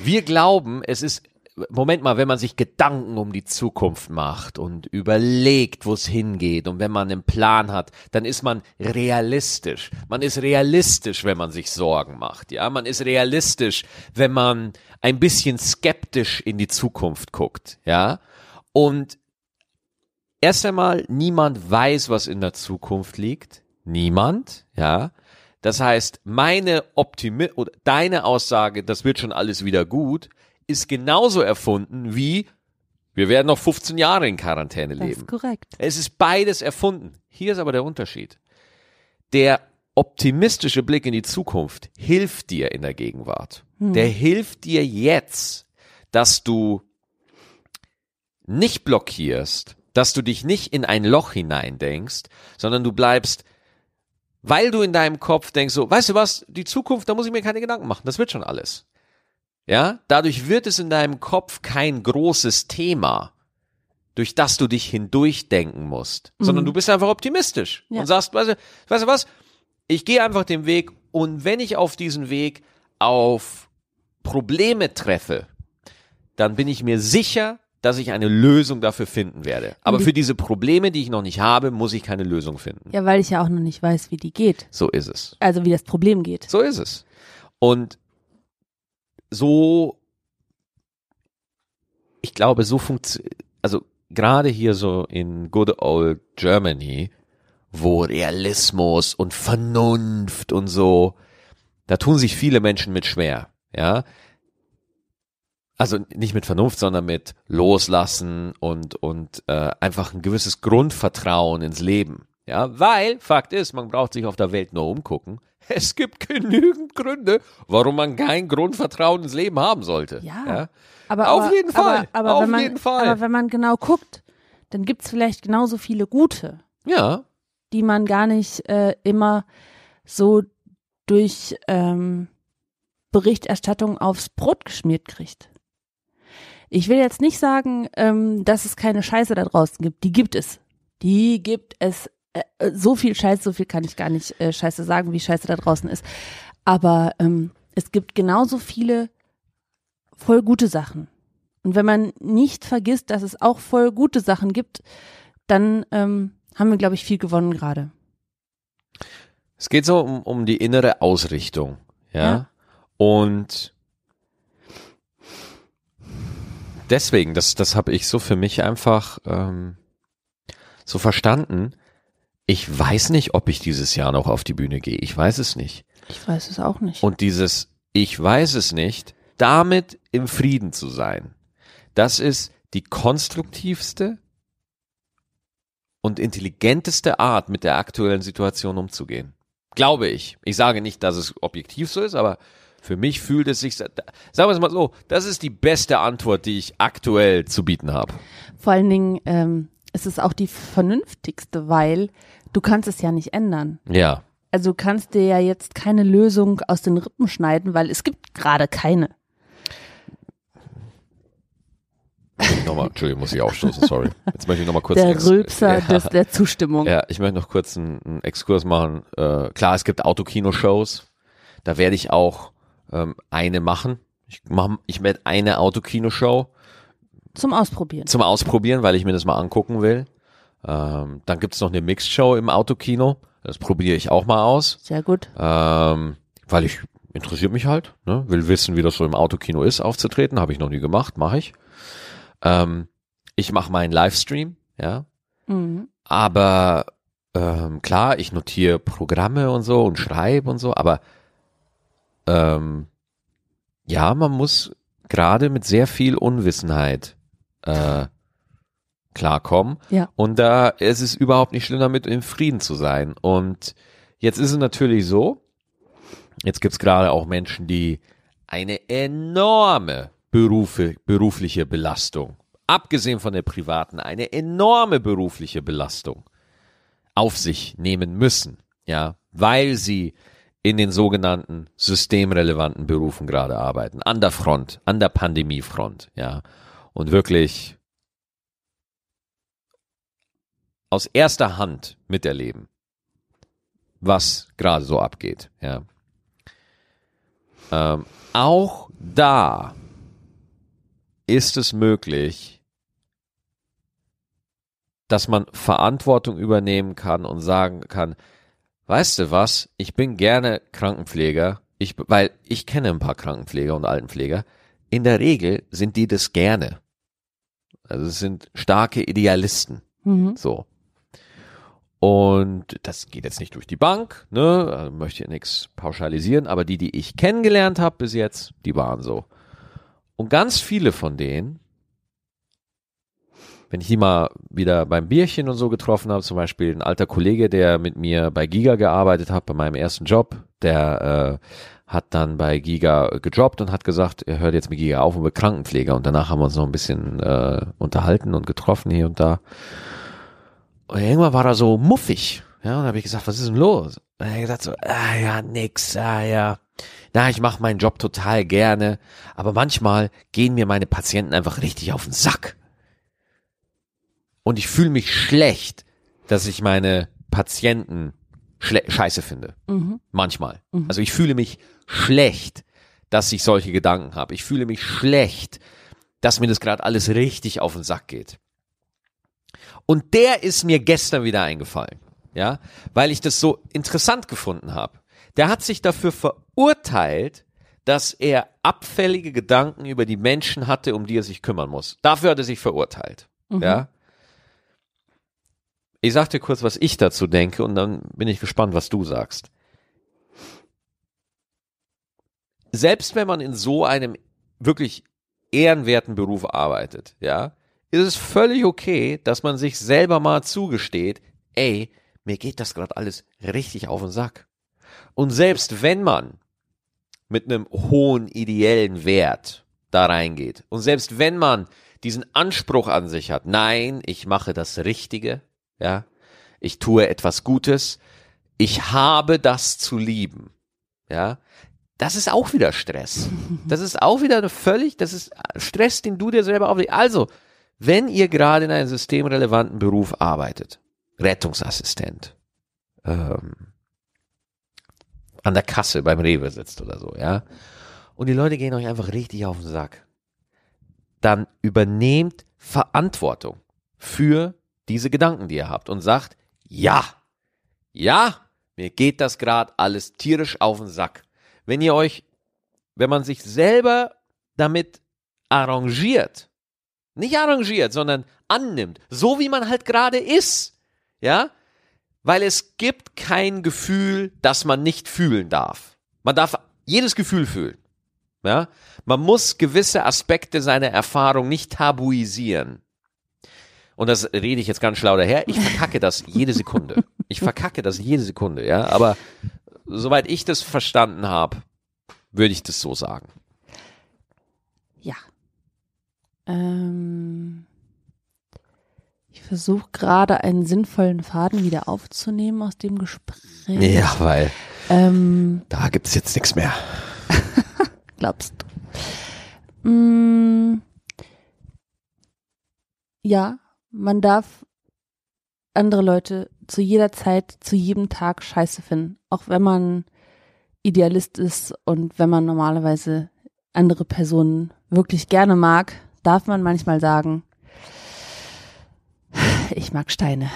Wir glauben, es ist, Moment mal, wenn man sich Gedanken um die Zukunft macht und überlegt, wo es hingeht und wenn man einen Plan hat, dann ist man realistisch. Man ist realistisch, wenn man sich Sorgen macht, ja. Man ist realistisch, wenn man ein bisschen skeptisch in die Zukunft guckt, ja. Und erst einmal, niemand weiß, was in der Zukunft liegt. Niemand, ja. Das heißt, meine Optimi oder deine Aussage, das wird schon alles wieder gut, ist genauso erfunden wie Wir werden noch 15 Jahre in Quarantäne Das leben. ist korrekt. Es ist beides erfunden. Hier ist aber der Unterschied. Der optimistische Blick in die Zukunft hilft dir in der Gegenwart. Der hilft dir jetzt, dass du nicht blockierst, dass du dich nicht in ein Loch hineindenkst, sondern du bleibst, weil du in deinem Kopf denkst, so, weißt du was, die Zukunft, da muss ich mir keine Gedanken machen, das wird schon alles. Ja, dadurch wird es in deinem Kopf kein großes Thema, durch das du dich hindurchdenken musst, sondern du bist einfach optimistisch Ja. und sagst, weißt du, weißt du was, ich gehe einfach den Weg und wenn ich auf diesen Weg auf Probleme treffe, dann bin ich mir sicher, dass ich eine Lösung dafür finden werde. Aber die- für diese Probleme, die ich noch nicht habe, muss ich keine Lösung finden. Ja, weil ich ja auch noch nicht weiß, wie die geht. So ist es. Also wie das Problem geht. So ist es. Und so, ich glaube, so funktioniert, also gerade hier so in good old Germany, wo Realismus und Vernunft und so, da tun sich viele Menschen mit schwer, ja. Also nicht mit Vernunft, sondern mit Loslassen und, und äh, einfach ein gewisses Grundvertrauen ins Leben. Ja, weil Fakt ist, man braucht sich auf der Welt nur umgucken. *laughs* Es gibt genügend Gründe, warum man kein Grundvertrauen ins Leben haben sollte. Ja. Aber, Auf aber, jeden Fall. Aber, aber Auf wenn man, jeden Fall. Aber wenn man genau guckt, dann gibt's vielleicht genauso viele gute, Ja, die man gar nicht äh, immer so durch ähm, Berichterstattung aufs Brot geschmiert kriegt. Ich will jetzt nicht sagen, ähm, dass es keine Scheiße da draußen gibt. Die gibt es. Die gibt es. Äh, äh, so viel Scheiße, so viel kann ich gar nicht äh, Scheiße sagen, wie Scheiße da draußen ist. Aber ähm, es gibt genauso viele voll gute Sachen. Und wenn man nicht vergisst, dass es auch voll gute Sachen gibt, dann ähm, haben wir, glaube ich, viel gewonnen gerade. es geht so um, um die innere Ausrichtung. Ja. Ja. Und deswegen, das, das habe ich so für mich einfach ähm, so verstanden. Ich weiß nicht, ob ich dieses Jahr noch auf die Bühne gehe. Ich weiß es nicht. Ich weiß es auch nicht. Und dieses Ich weiß es nicht, damit im Frieden zu sein, das ist die konstruktivste und intelligenteste Art, mit der aktuellen Situation umzugehen. Glaube ich. Ich sage nicht, dass es objektiv so ist, aber für mich fühlt es sich, sagen wir es mal so, das ist die beste Antwort, die ich aktuell zu bieten habe. Vor allen Dingen ähm, ist es auch die vernünftigste, weil du kannst es ja nicht ändern. Ja. Also du kannst dir ja jetzt keine Lösung aus den Rippen schneiden, weil es gibt gerade keine. Nochmal, Entschuldigung, muss ich aufstoßen, sorry. Jetzt möchte ich nochmal kurz. Der ex- Rülpser ja. des, der Zustimmung. Ja, ich möchte noch kurz einen, einen Exkurs machen. Äh, klar, es gibt Autokino-Shows. Da werde ich auch ähm, eine machen. Ich, mach, ich werde eine Autokino-Show Zum Ausprobieren. zum Ausprobieren, weil ich mir das mal angucken will. Ähm, dann gibt's noch eine Mixed-Show im Autokino. Das probiere ich auch mal aus. Sehr gut. Ähm, weil ich interessiert mich halt, ne? will wissen, wie das so im Autokino ist, aufzutreten. Habe ich noch nie gemacht, mache ich. Ähm, ich mache meinen Livestream, ja. Mhm. Aber ähm, klar, ich notiere Programme und so und schreibe und so, aber ähm, ja, man muss gerade mit sehr viel Unwissenheit äh, klarkommen. Ja. Und da ist es überhaupt nicht schlimm, damit im Frieden zu sein. Und jetzt ist es natürlich so, jetzt gibt's gerade auch Menschen, die eine enorme Berufe, berufliche Belastung, abgesehen von der privaten, eine enorme berufliche Belastung auf sich nehmen müssen, ja, weil sie in den sogenannten systemrelevanten Berufen gerade arbeiten, an der Front, an der Pandemiefront, ja, und wirklich aus erster Hand miterleben, was gerade so abgeht, ja. Ähm, auch da ist es möglich, dass man Verantwortung übernehmen kann und sagen kann, weißt du was, ich bin gerne Krankenpfleger, ich, weil ich kenne ein paar Krankenpfleger und Altenpfleger. In der Regel sind die das gerne. Also es sind starke Idealisten. Mhm. So. Und das geht jetzt nicht durch die Bank, ne? Also möchte ja nichts pauschalisieren, aber die, die ich kennengelernt habe bis jetzt, die waren so. Und ganz viele von denen wenn ich die mal wieder beim Bierchen und so getroffen habe, zum Beispiel ein alter Kollege, der mit mir bei Giga gearbeitet hat, bei meinem ersten Job, der äh, hat dann bei Giga gedroppt und hat gesagt, er hört jetzt mit Giga auf und wird Krankenpfleger. Und danach haben wir uns noch ein bisschen äh, unterhalten und getroffen hier und da. Und irgendwann war er so muffig. Ja, und habe ich gesagt, was ist denn los? Und er hat gesagt so, ah ja, nix, ah ja. Na, ich mache meinen Job total gerne, aber manchmal gehen mir meine Patienten einfach richtig auf den Sack. Und ich fühle mich schlecht, dass ich meine Patienten scheiße finde. Mhm. Manchmal. Mhm. Also ich fühle mich schlecht, dass ich solche Gedanken habe. Ich fühle mich schlecht, dass mir das gerade alles richtig auf den Sack geht. Und der ist mir gestern wieder eingefallen, ja, weil ich das so interessant gefunden habe. Der hat sich dafür verurteilt, dass er abfällige Gedanken über die Menschen hatte, um die er sich kümmern muss. Dafür hat er sich verurteilt, mhm. ja. Ich sag dir kurz, was ich dazu denke und dann bin ich gespannt, was du sagst. Selbst wenn man in so einem wirklich ehrenwerten Beruf arbeitet, ja, ist es völlig okay, dass man sich selber mal zugesteht, ey, mir geht das gerade alles richtig auf den Sack. Und selbst wenn man mit einem hohen ideellen Wert da reingeht und selbst wenn man diesen Anspruch an sich hat, nein, ich mache das Richtige, ja, ich tue etwas Gutes, ich habe das zu lieben, ja, das ist auch wieder Stress. *laughs* Das ist auch wieder eine völlig, das ist Stress, den du dir selber auflegst. Also, wenn ihr gerade in einem systemrelevanten Beruf arbeitet, Rettungsassistent, ähm, an der Kasse beim Rewe sitzt oder so, ja, und die Leute gehen euch einfach richtig auf den Sack, dann übernehmt Verantwortung für diese Gedanken, die ihr habt und sagt, ja, ja, mir geht das gerade alles tierisch auf den Sack. Wenn ihr euch, wenn man sich selber damit arrangiert, nicht arrangiert, sondern annimmt, so wie man halt gerade ist. Ja? Weil es gibt kein Gefühl, das man nicht fühlen darf. Man darf jedes Gefühl fühlen. Ja? Man muss gewisse Aspekte seiner Erfahrung nicht tabuisieren. Und das rede ich jetzt ganz schlau daher. Ich verkacke das jede Sekunde. Ich verkacke das jede Sekunde, ja. Aber soweit ich das verstanden habe, würde ich das so sagen. Ja, ähm, ich versuche gerade einen sinnvollen Faden wieder aufzunehmen aus dem Gespräch. Ja, weil ähm, da gibt es jetzt nichts mehr. *laughs* glaubst du? Mm, ja, man darf andere Leute zu jeder Zeit, zu jedem Tag scheiße finden. Auch wenn man Idealist ist und wenn man normalerweise andere Personen wirklich gerne mag, darf man manchmal sagen, ich mag Steine.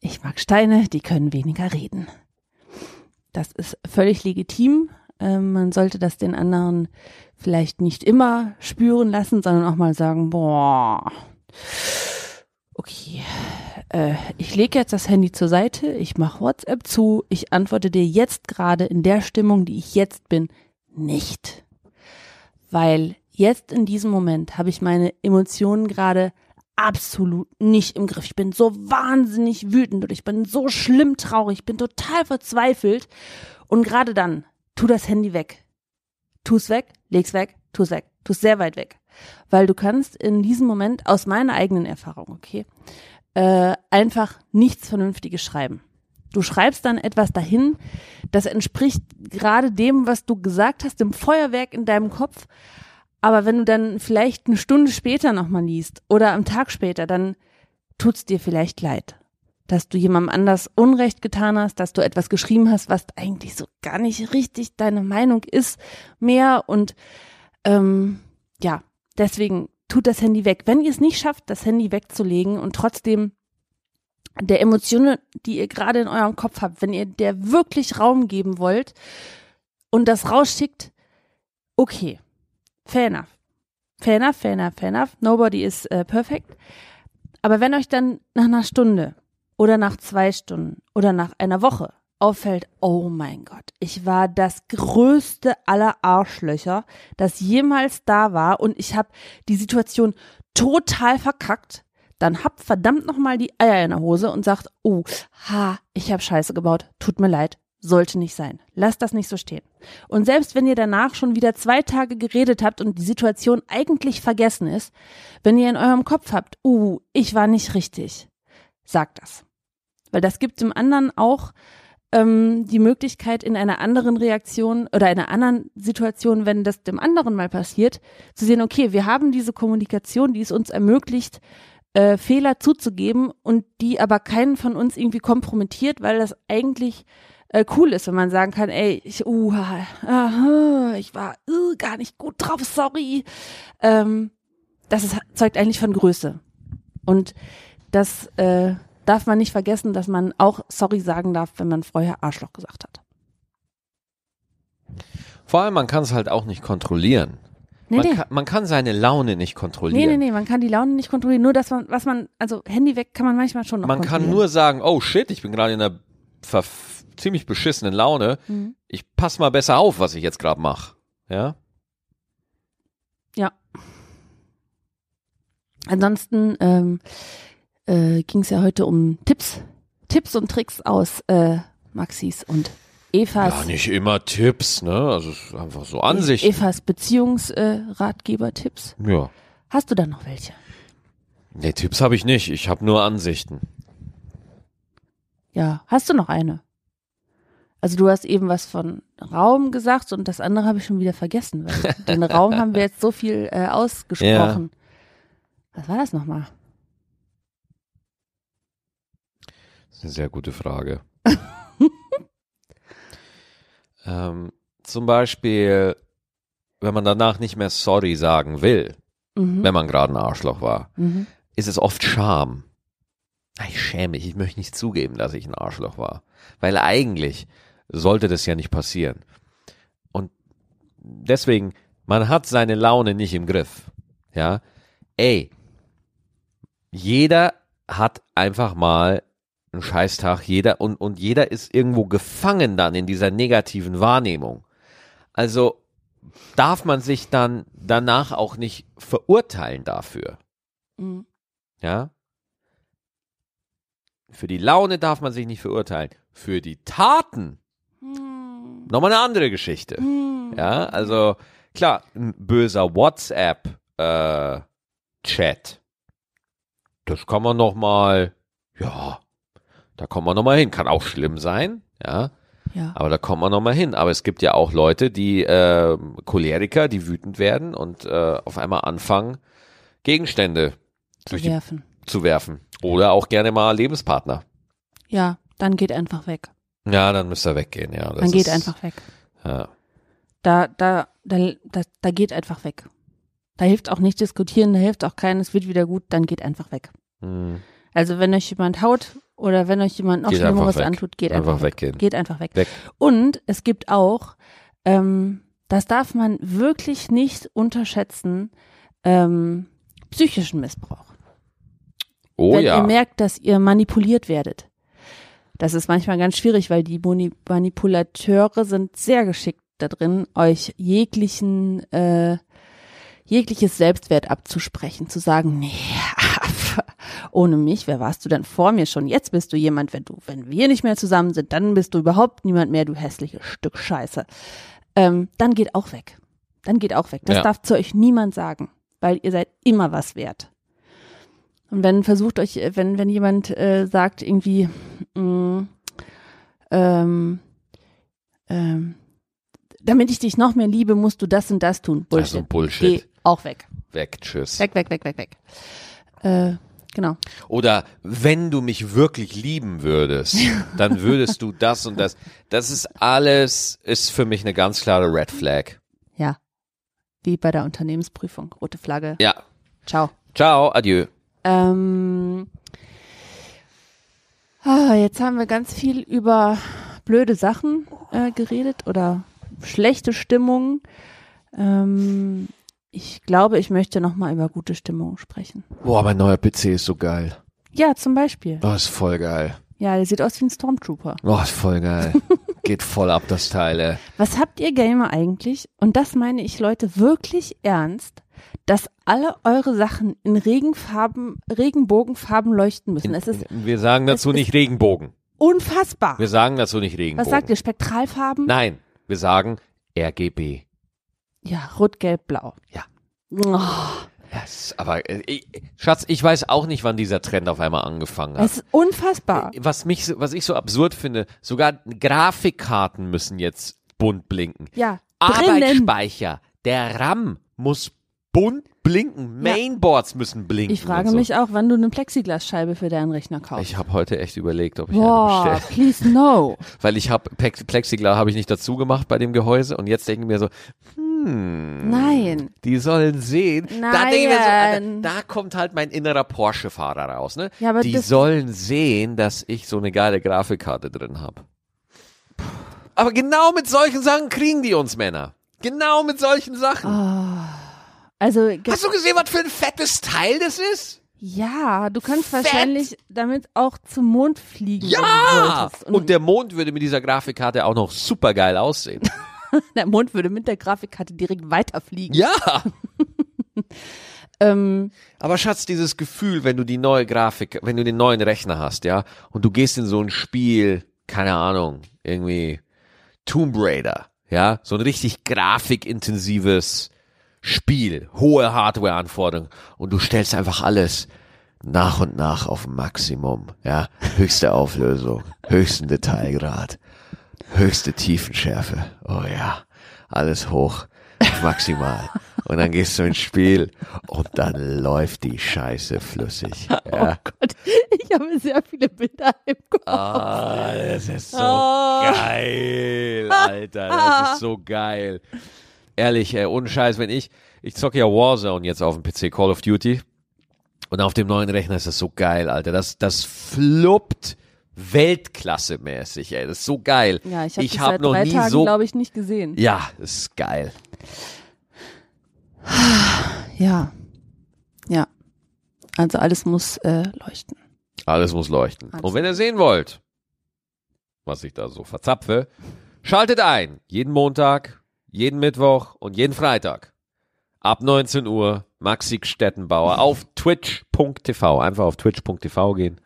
Ich mag Steine, die können weniger reden. Das ist völlig legitim. Ähm, man sollte das den anderen vielleicht nicht immer spüren lassen, sondern auch mal sagen, boah, okay, äh, ich lege jetzt das Handy zur Seite, ich mache WhatsApp zu, ich antworte dir jetzt gerade in der Stimmung, die ich jetzt bin, nicht. Weil jetzt in diesem Moment habe ich meine Emotionen gerade absolut nicht im Griff. Ich bin so wahnsinnig wütend und ich bin so schlimm traurig, ich bin total verzweifelt. Und gerade dann, tu das Handy weg. Tu es weg, leg's weg, tu es weg, tu es sehr weit weg. Weil du kannst in diesem Moment aus meiner eigenen Erfahrung, okay, äh, einfach nichts Vernünftiges schreiben. Du schreibst dann etwas dahin, das entspricht gerade dem, was du gesagt hast, dem Feuerwerk in deinem Kopf, aber wenn du dann vielleicht eine Stunde später nochmal liest oder am Tag später, dann tut's dir vielleicht leid, dass du jemandem anders Unrecht getan hast, dass du etwas geschrieben hast, was eigentlich so gar nicht richtig deine Meinung ist mehr und ähm, ja, deswegen tut das Handy weg. Wenn ihr es nicht schafft, das Handy wegzulegen und trotzdem der Emotionen, die ihr gerade in eurem Kopf habt, wenn ihr der wirklich Raum geben wollt und das rausschickt, okay, fair enough. Fair enough, fair enough, fair enough. Nobody is uh, perfect. Aber wenn euch dann nach einer Stunde oder nach zwei Stunden oder nach einer Woche auffällt, oh mein Gott, ich war das größte aller Arschlöcher, das jemals da war und ich habe die Situation total verkackt, dann habt verdammt nochmal die Eier in der Hose und sagt, oh, ha, ich habe Scheiße gebaut, tut mir leid, sollte nicht sein. Lasst das nicht so stehen. Und selbst wenn ihr danach schon wieder zwei Tage geredet habt und die Situation eigentlich vergessen ist, wenn ihr in eurem Kopf habt, uh, ich war nicht richtig, sagt das. Weil das gibt dem anderen auch ähm, die Möglichkeit, in einer anderen Reaktion oder einer anderen Situation, wenn das dem anderen mal passiert, zu sehen, okay, wir haben diese Kommunikation, die es uns ermöglicht, äh, Fehler zuzugeben und die aber keinen von uns irgendwie kompromittiert, weil das eigentlich äh, cool ist, wenn man sagen kann, ey, ich, uh, aha, ich war uh, gar nicht gut drauf, sorry. Ähm, das ist, zeugt eigentlich von Größe. Und das äh, darf man nicht vergessen, dass man auch sorry sagen darf, wenn man vorher Arschloch gesagt hat. Vor allem, man kann es halt auch nicht kontrollieren. Nee, man, nee. Kann, man kann seine Laune nicht Nee, kontrollieren. nee, nee, man kann die Laune nicht kontrollieren. Nur, dass man, was man, also Handy weg kann man manchmal schon noch Man kann nur sagen, oh shit, ich bin gerade in einer ziemlich beschissenen Laune. Mhm. Ich pass mal besser auf, was ich jetzt gerade mache. Ja? Ja. Ansonsten ähm, äh, ging es ja heute um Tipps, Tipps und Tricks aus äh, Maxis und Evas, Ja, nicht immer Tipps, ne? Also einfach so Ansichten. Evas Beziehungsratgeber-Tipps. Ja. Hast du da noch welche? Nee, Tipps habe ich nicht. Ich habe nur Ansichten. Ja, hast du noch eine? Also du hast eben was von Raum gesagt und das andere habe ich schon wieder vergessen, weil den Raum haben wir jetzt so viel äh, *laughs* ausgesprochen. Was war das nochmal? Das ist eine sehr gute Frage. *laughs* ähm, zum Beispiel, wenn man danach nicht mehr sorry sagen will, Mhm. wenn man gerade ein Arschloch war, Mhm. ist es oft Scham. Ah, Ich schäme mich, ich möchte nicht zugeben, dass ich ein Arschloch war. Weil eigentlich sollte das ja nicht passieren. Und deswegen, man hat seine Laune nicht im Griff. Ja, ey, jeder hat einfach mal einen Scheißtag, jeder, und, und jeder ist irgendwo gefangen dann in dieser negativen Wahrnehmung. Also darf man sich dann danach auch nicht verurteilen dafür. Mhm. Ja. Für die Laune darf man sich nicht verurteilen. Für die Taten Mhm. nochmal eine andere Geschichte. Mhm. Ja, also klar, ein böser WhatsApp äh, Chat. Das kann man noch mal, ja, da kommt man noch mal hin. Kann auch schlimm sein, ja, Ja. aber da kommt man noch mal hin. Aber es gibt ja auch Leute, die äh, Choleriker, die wütend werden und äh, auf einmal anfangen, Gegenstände Zu werfen. zu werfen. Oder auch gerne mal Lebenspartner. Ja, dann geht einfach weg. Ja, dann müsst ihr weggehen, ja. Dann geht ist, einfach weg. Ja. Da, da, da, da, da geht einfach weg. Da hilft auch nicht diskutieren, da hilft auch kein, es wird wieder gut, dann geht einfach weg. Hm. Also wenn euch jemand haut oder wenn euch jemand noch Geht Schlimmeres weg. antut, geht Einfach einfach, weg. weggehen. Geht einfach weg. Weg. Und es gibt auch, ähm, das darf man wirklich nicht unterschätzen, ähm, psychischen Missbrauch. Oh wenn ja. ihr merkt, dass ihr manipuliert werdet. Das ist manchmal ganz schwierig, weil die Moni- Manipulateure sind sehr geschickt da drin, euch jeglichen, äh, jegliches Selbstwert abzusprechen, zu sagen, nee, *laughs* ohne mich, wer warst du denn vor mir schon? Jetzt bist du jemand, wenn du, wenn wir nicht mehr zusammen sind, dann bist du überhaupt niemand mehr, du hässliches Stück Scheiße. Ähm, dann geht auch weg. Dann geht auch weg. Das Ja. darf zu euch niemand sagen, weil ihr seid immer was wert. Und wenn versucht euch, wenn, wenn jemand äh, sagt irgendwie, mh, ähm, ähm, damit ich dich noch mehr liebe, musst du das und das tun. Bullshit. Also Bullshit. Geh auch weg. Weg, tschüss. Weg, weg, weg, weg, weg. Äh, genau. Oder wenn du mich wirklich lieben würdest, *laughs* dann würdest du das und das. Das ist alles, ist für mich eine ganz klare Red Flag. Ja. Wie bei der Unternehmensprüfung. Rote Flagge. Ja. Ciao. Ciao, adieu. Ähm, ah, jetzt haben wir ganz viel über blöde Sachen äh, geredet oder schlechte Stimmung. Ähm, ich glaube, ich möchte noch mal über gute Stimmung sprechen. Boah, mein neuer PC ist so geil. Ja, zum Beispiel. Oh, ist voll geil. Ja, der sieht aus wie ein Stormtrooper. Oh, ist voll geil. *laughs* Geht voll ab, das Teil, ey. Was habt ihr Gamer eigentlich? Und das meine ich, Leute, wirklich ernst. dass alle eure Sachen in Regenfarben, Regenbogenfarben leuchten müssen. Es ist Wir sagen dazu nicht Regenbogen. unfassbar. Wir sagen dazu nicht Regenbogen. Was sagt ihr? Spektralfarben? Nein, wir sagen RGB. Ja, rot, gelb, blau. Ja. Oh, Das, aber äh, Schatz, ich weiß auch nicht, wann dieser Trend auf einmal angefangen hat. es ist unfassbar. Was mich, was ich so absurd finde, sogar Grafikkarten müssen jetzt bunt blinken. Ja, drinnen. Arbeitsspeicher, der RAM muss bunt blinken. Ja. Mainboards müssen blinken. Ich frage so. mich auch, wann du eine Plexiglasscheibe für deinen Rechner kaufst. Ich habe heute echt überlegt, ob ich eine Boah, bestelle. please no. *laughs* Weil ich habe Plexiglas habe ich nicht dazu gemacht bei dem Gehäuse und jetzt denke ich mir so, hm, Nein. die sollen sehen. Da denke ich mir so, Nein. da kommt halt mein innerer Porsche-Fahrer raus, ne? Ja, aber die sollen sehen, dass ich so eine geile Grafikkarte drin habe. Aber genau mit solchen Sachen kriegen die uns Männer. Genau mit solchen Sachen. Also, ge- Hast du gesehen, was für ein fettes Teil das ist? ja, du kannst Fett. wahrscheinlich damit auch zum Mond fliegen. Ja! wolltest. Und der Mond würde mit dieser Grafikkarte auch noch super geil aussehen. *laughs* *laughs* der Mond würde mit der Grafikkarte direkt weiterfliegen. ja! *laughs* Ähm, Aber Schatz, dieses Gefühl, wenn du die neue Grafik, wenn du den neuen Rechner hast, ja, und du gehst in so ein Spiel, keine Ahnung, irgendwie Tomb Raider, ja, so ein richtig grafikintensives Spiel, hohe Hardware-Anforderungen und du stellst einfach alles nach und nach auf Maximum, ja, höchste Auflösung, höchsten Detailgrad, höchste Tiefenschärfe, oh ja, alles hoch, maximal. Und dann gehst du ins Spiel und dann läuft die Scheiße flüssig. *laughs* Ja. Gott, ich habe sehr viele Bilder im Kopf. Ah, das ist so Oh. geil, Alter, das ist so geil. Ehrlich, ey, ohne Scheiß, wenn ich, ich zocke ja Warzone jetzt auf dem PC, Call of Duty. Und auf dem neuen Rechner ist das so geil, Alter. Das, das fluppt Weltklasse-mäßig, ey. Das ist so geil. Ja, ich habe ich hab seit noch drei nie Tagen, so. glaube ich, nicht gesehen. Ja, das ist geil. Ja. Ja. Also alles muss äh, leuchten. Alles muss leuchten. Alles. Und wenn ihr sehen wollt, was ich da so verzapfe, schaltet ein. Jeden Montag, jeden Mittwoch und jeden Freitag. Ab 19 Uhr, Maxi Stettenbauer auf *laughs* twitch.tv. Einfach auf twitch.tv gehen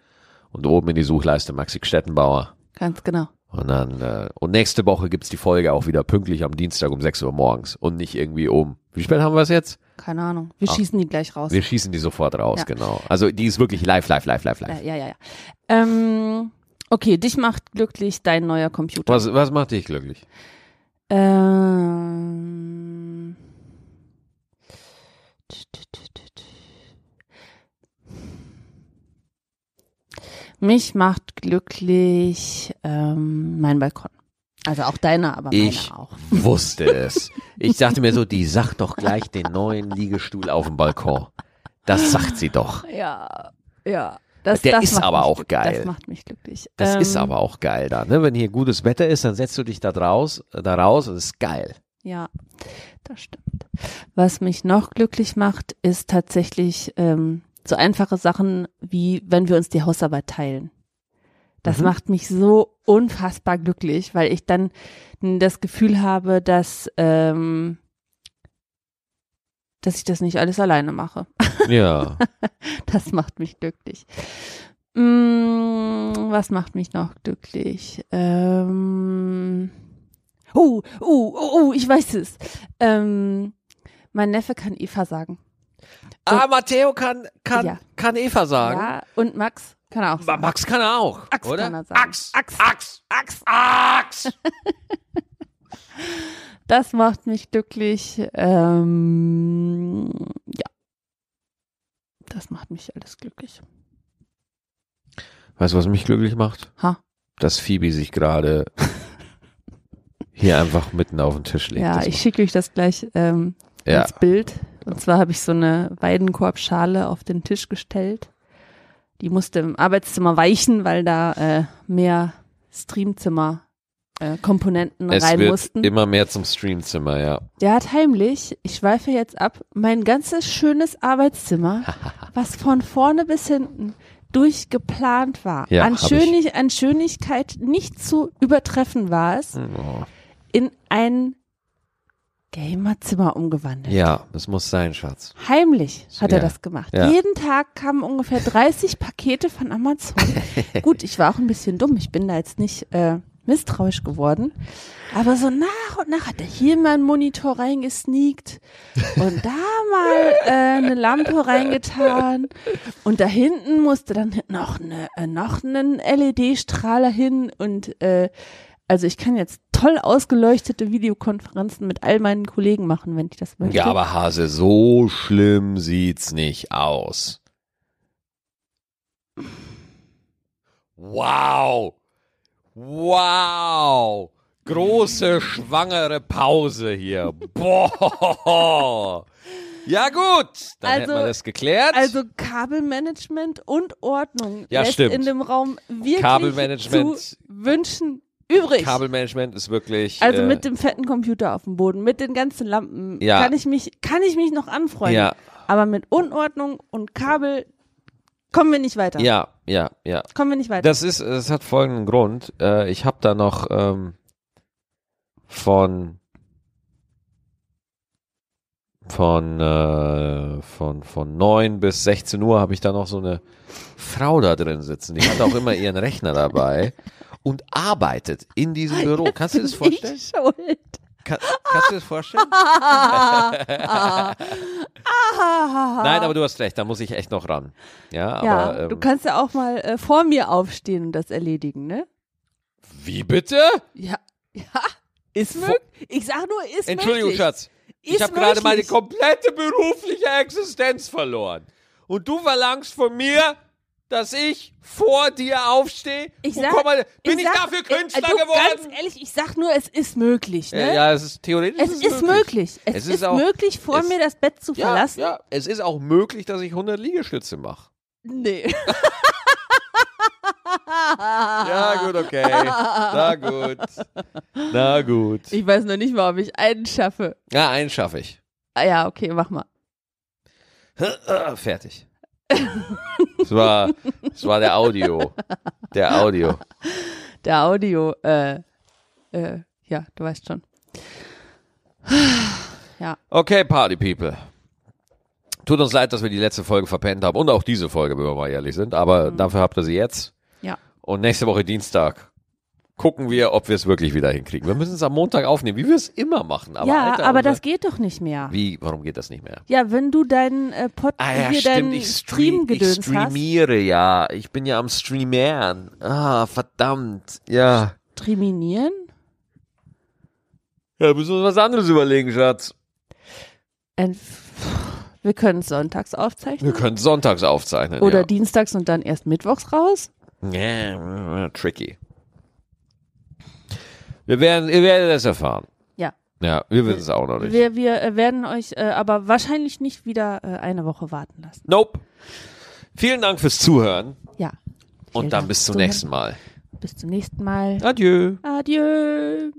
und oben in die Suchleiste Maxi Stettenbauer. Ganz genau. Und dann, äh, und nächste Woche gibt's die Folge auch wieder pünktlich am Dienstag um 6 Uhr morgens und nicht irgendwie um, wie spät haben wir es jetzt? Keine Ahnung. Wir Ah. schießen die gleich raus. Wir schießen die sofort raus, Ja. genau. Also die ist wirklich live, live, live, live, live. Äh, ja, ja, ja. Ähm, okay, dich macht glücklich dein neuer Computer. Was, was macht dich glücklich? Ähm, mich macht glücklich ähm, mein Balkon. Also auch deiner, aber Ich meiner auch. wusste es. *laughs* Ich dachte mir so, die sagt doch gleich den neuen Liegestuhl auf dem Balkon. Das sagt sie doch. Ja, ja. Das, Der das ist macht aber auch geil. Das macht mich glücklich. Das Ähm, ist aber auch geil da. Ne? Wenn hier gutes Wetter ist, dann setzt du dich da draus, da raus und das ist geil. Ja, das stimmt. Was mich noch glücklich macht, ist tatsächlich ähm, so einfache Sachen wie, wenn wir uns die Hausarbeit teilen. Das Mhm. macht mich so unfassbar glücklich, weil ich dann das Gefühl habe, dass, ähm, dass ich das nicht alles alleine mache. *laughs* Ja. Das macht mich glücklich. Mm, was macht mich noch glücklich? Ähm, oh, oh, oh, oh, ich weiß es. Ähm, mein Neffe kann Eva sagen. Ah, Matteo kann, kann, Ja. kann Eva sagen. Ja, und Max kann er auch sagen. Max kann er auch, Axt oder? kann er sagen. Axt, Axt. Axt, Axt, Axt. *laughs* Das macht mich glücklich. Ähm, ja. Das macht mich alles glücklich. Weißt du, was mich glücklich macht? Ha. Dass Phoebe sich gerade *laughs* hier einfach mitten auf den Tisch legt. Ja, Das ich schicke euch das gleich ähm, Ja. als Bild. Und zwar habe ich so eine Weidenkorbschale auf den Tisch gestellt. Die musste im Arbeitszimmer weichen, weil da äh, mehr Streamzimmer äh, Komponenten es rein wird mussten. immer mehr zum Streamzimmer, ja. Der hat heimlich, ich schweife jetzt ab, mein ganzes schönes Arbeitszimmer, *laughs* was von vorne bis hinten durchgeplant war, Ja, an, Schönig, an Schönigkeit nicht zu übertreffen war es, Oh. in ein Gamerzimmer umgewandelt. Ja, das muss sein, Schatz. Heimlich hat er Ja. das gemacht. Ja. Jeden Tag kamen ungefähr *laughs* 30 Pakete von Amazon. *laughs* Gut, ich war auch ein bisschen dumm. Ich bin da jetzt nicht äh, misstrauisch geworden. Aber so nach und nach hat er hier mal einen Monitor reingesneakt und da mal äh, eine Lampe reingetan. Und da hinten musste dann noch, eine, äh, noch einen LED-Strahler hin. Und äh, also ich kann jetzt toll ausgeleuchtete Videokonferenzen mit all meinen Kollegen machen, wenn ich das möchte. Ja, aber Hase, so schlimm sieht's nicht aus. Wow. Wow. Große schwangere Pause hier. *laughs* Boah. Ja gut, dann Also- hätten wir das geklärt. Also Kabelmanagement und Ordnung Ja, lässt stimmt. in dem Raum wirklich Kabelmanagement- zu wünschen übrig. Kabelmanagement ist wirklich. also äh, mit dem fetten Computer auf dem Boden, mit den ganzen Lampen, Ja. kann ich mich kann ich mich noch anfreunden. Ja, Aber mit Unordnung und Kabel kommen wir nicht weiter. ja, ja, ja. Kommen wir nicht weiter. Das ist, das hat folgenden Grund. Äh, ich habe da noch ähm, von von äh, von von neun bis 16 Uhr habe ich da noch so eine Frau da drin sitzen. Die hat auch immer ihren Rechner dabei *laughs* und arbeitet in diesem Büro. Kannst du dir das vorstellen? Ich schuld. Kann, kannst du dir das vorstellen? Nein, aber du hast recht. Da muss ich echt noch ran. Ja, ja, aber du ähm, kannst ja auch mal äh, vor mir aufstehen und das erledigen, ne? wie bitte? Ja, *laughs* ja, ist möglich. Ich sag nur, ist Entschuldigung, möglich. Schatz. Ich Ist habe gerade meine komplette berufliche Existenz verloren. Und du verlangst von mir, dass ich vor dir aufstehe? Ich sag, komm mal- bin ich, sag- dafür Künstler äh, du, geworden? Ganz ehrlich, ich sag nur, es ist möglich, ne? ja, ja, es ist theoretisch. Es ist möglich. Es, Es ist, ist auch- möglich, vor es- mir das Bett zu ja, verlassen. ja, es ist auch möglich, dass ich 100 Liegestütze mache. Nee. *laughs* Ja, gut, okay. Na gut. Na gut. Ich weiß noch nicht mal, ob ich einen schaffe. Ja, einen schaffe ich. Ah, ja, okay, mach mal. Fertig. *laughs* Das war, das war der Audio. Der Audio. Der Audio, äh, äh, ja, du weißt schon. Okay, Party People. Tut uns leid, dass wir die letzte Folge verpennt haben und auch diese Folge, wenn wir mal ehrlich sind, aber dafür habt ihr sie jetzt. Ja. Und nächste Woche Dienstag gucken wir, ob wir es wirklich wieder hinkriegen. Wir müssen es am Montag aufnehmen, wie wir es immer machen. Aber ja, Alter, aber unser- das geht doch nicht mehr. Wie, warum geht das nicht mehr? Ja, wenn du deinen äh, Pod Ah ja, hier stimmt, deinen ich, stream, ich Stream-Gedöns hast. streamiere, ja. Ich bin ja am Streamern. Ah, verdammt. Ja. Streaminieren? Ja, müssen wir uns was anderes überlegen, Schatz. Ent- Wir können es sonntags aufzeichnen. Wir können sonntags aufzeichnen. Oder ja. dienstags und dann erst mittwochs raus. Ja, tricky. Wir werden, ihr werdet es erfahren. Ja. Ja, wir wissen es auch noch nicht. Wir, wir äh, werden euch äh, aber wahrscheinlich nicht wieder äh, eine Woche warten lassen. Nope. Vielen Dank fürs Zuhören Ja. Vielen und dann Dank bis zum nächsten Mal. Bis zum nächsten Mal. Adieu. Adieu.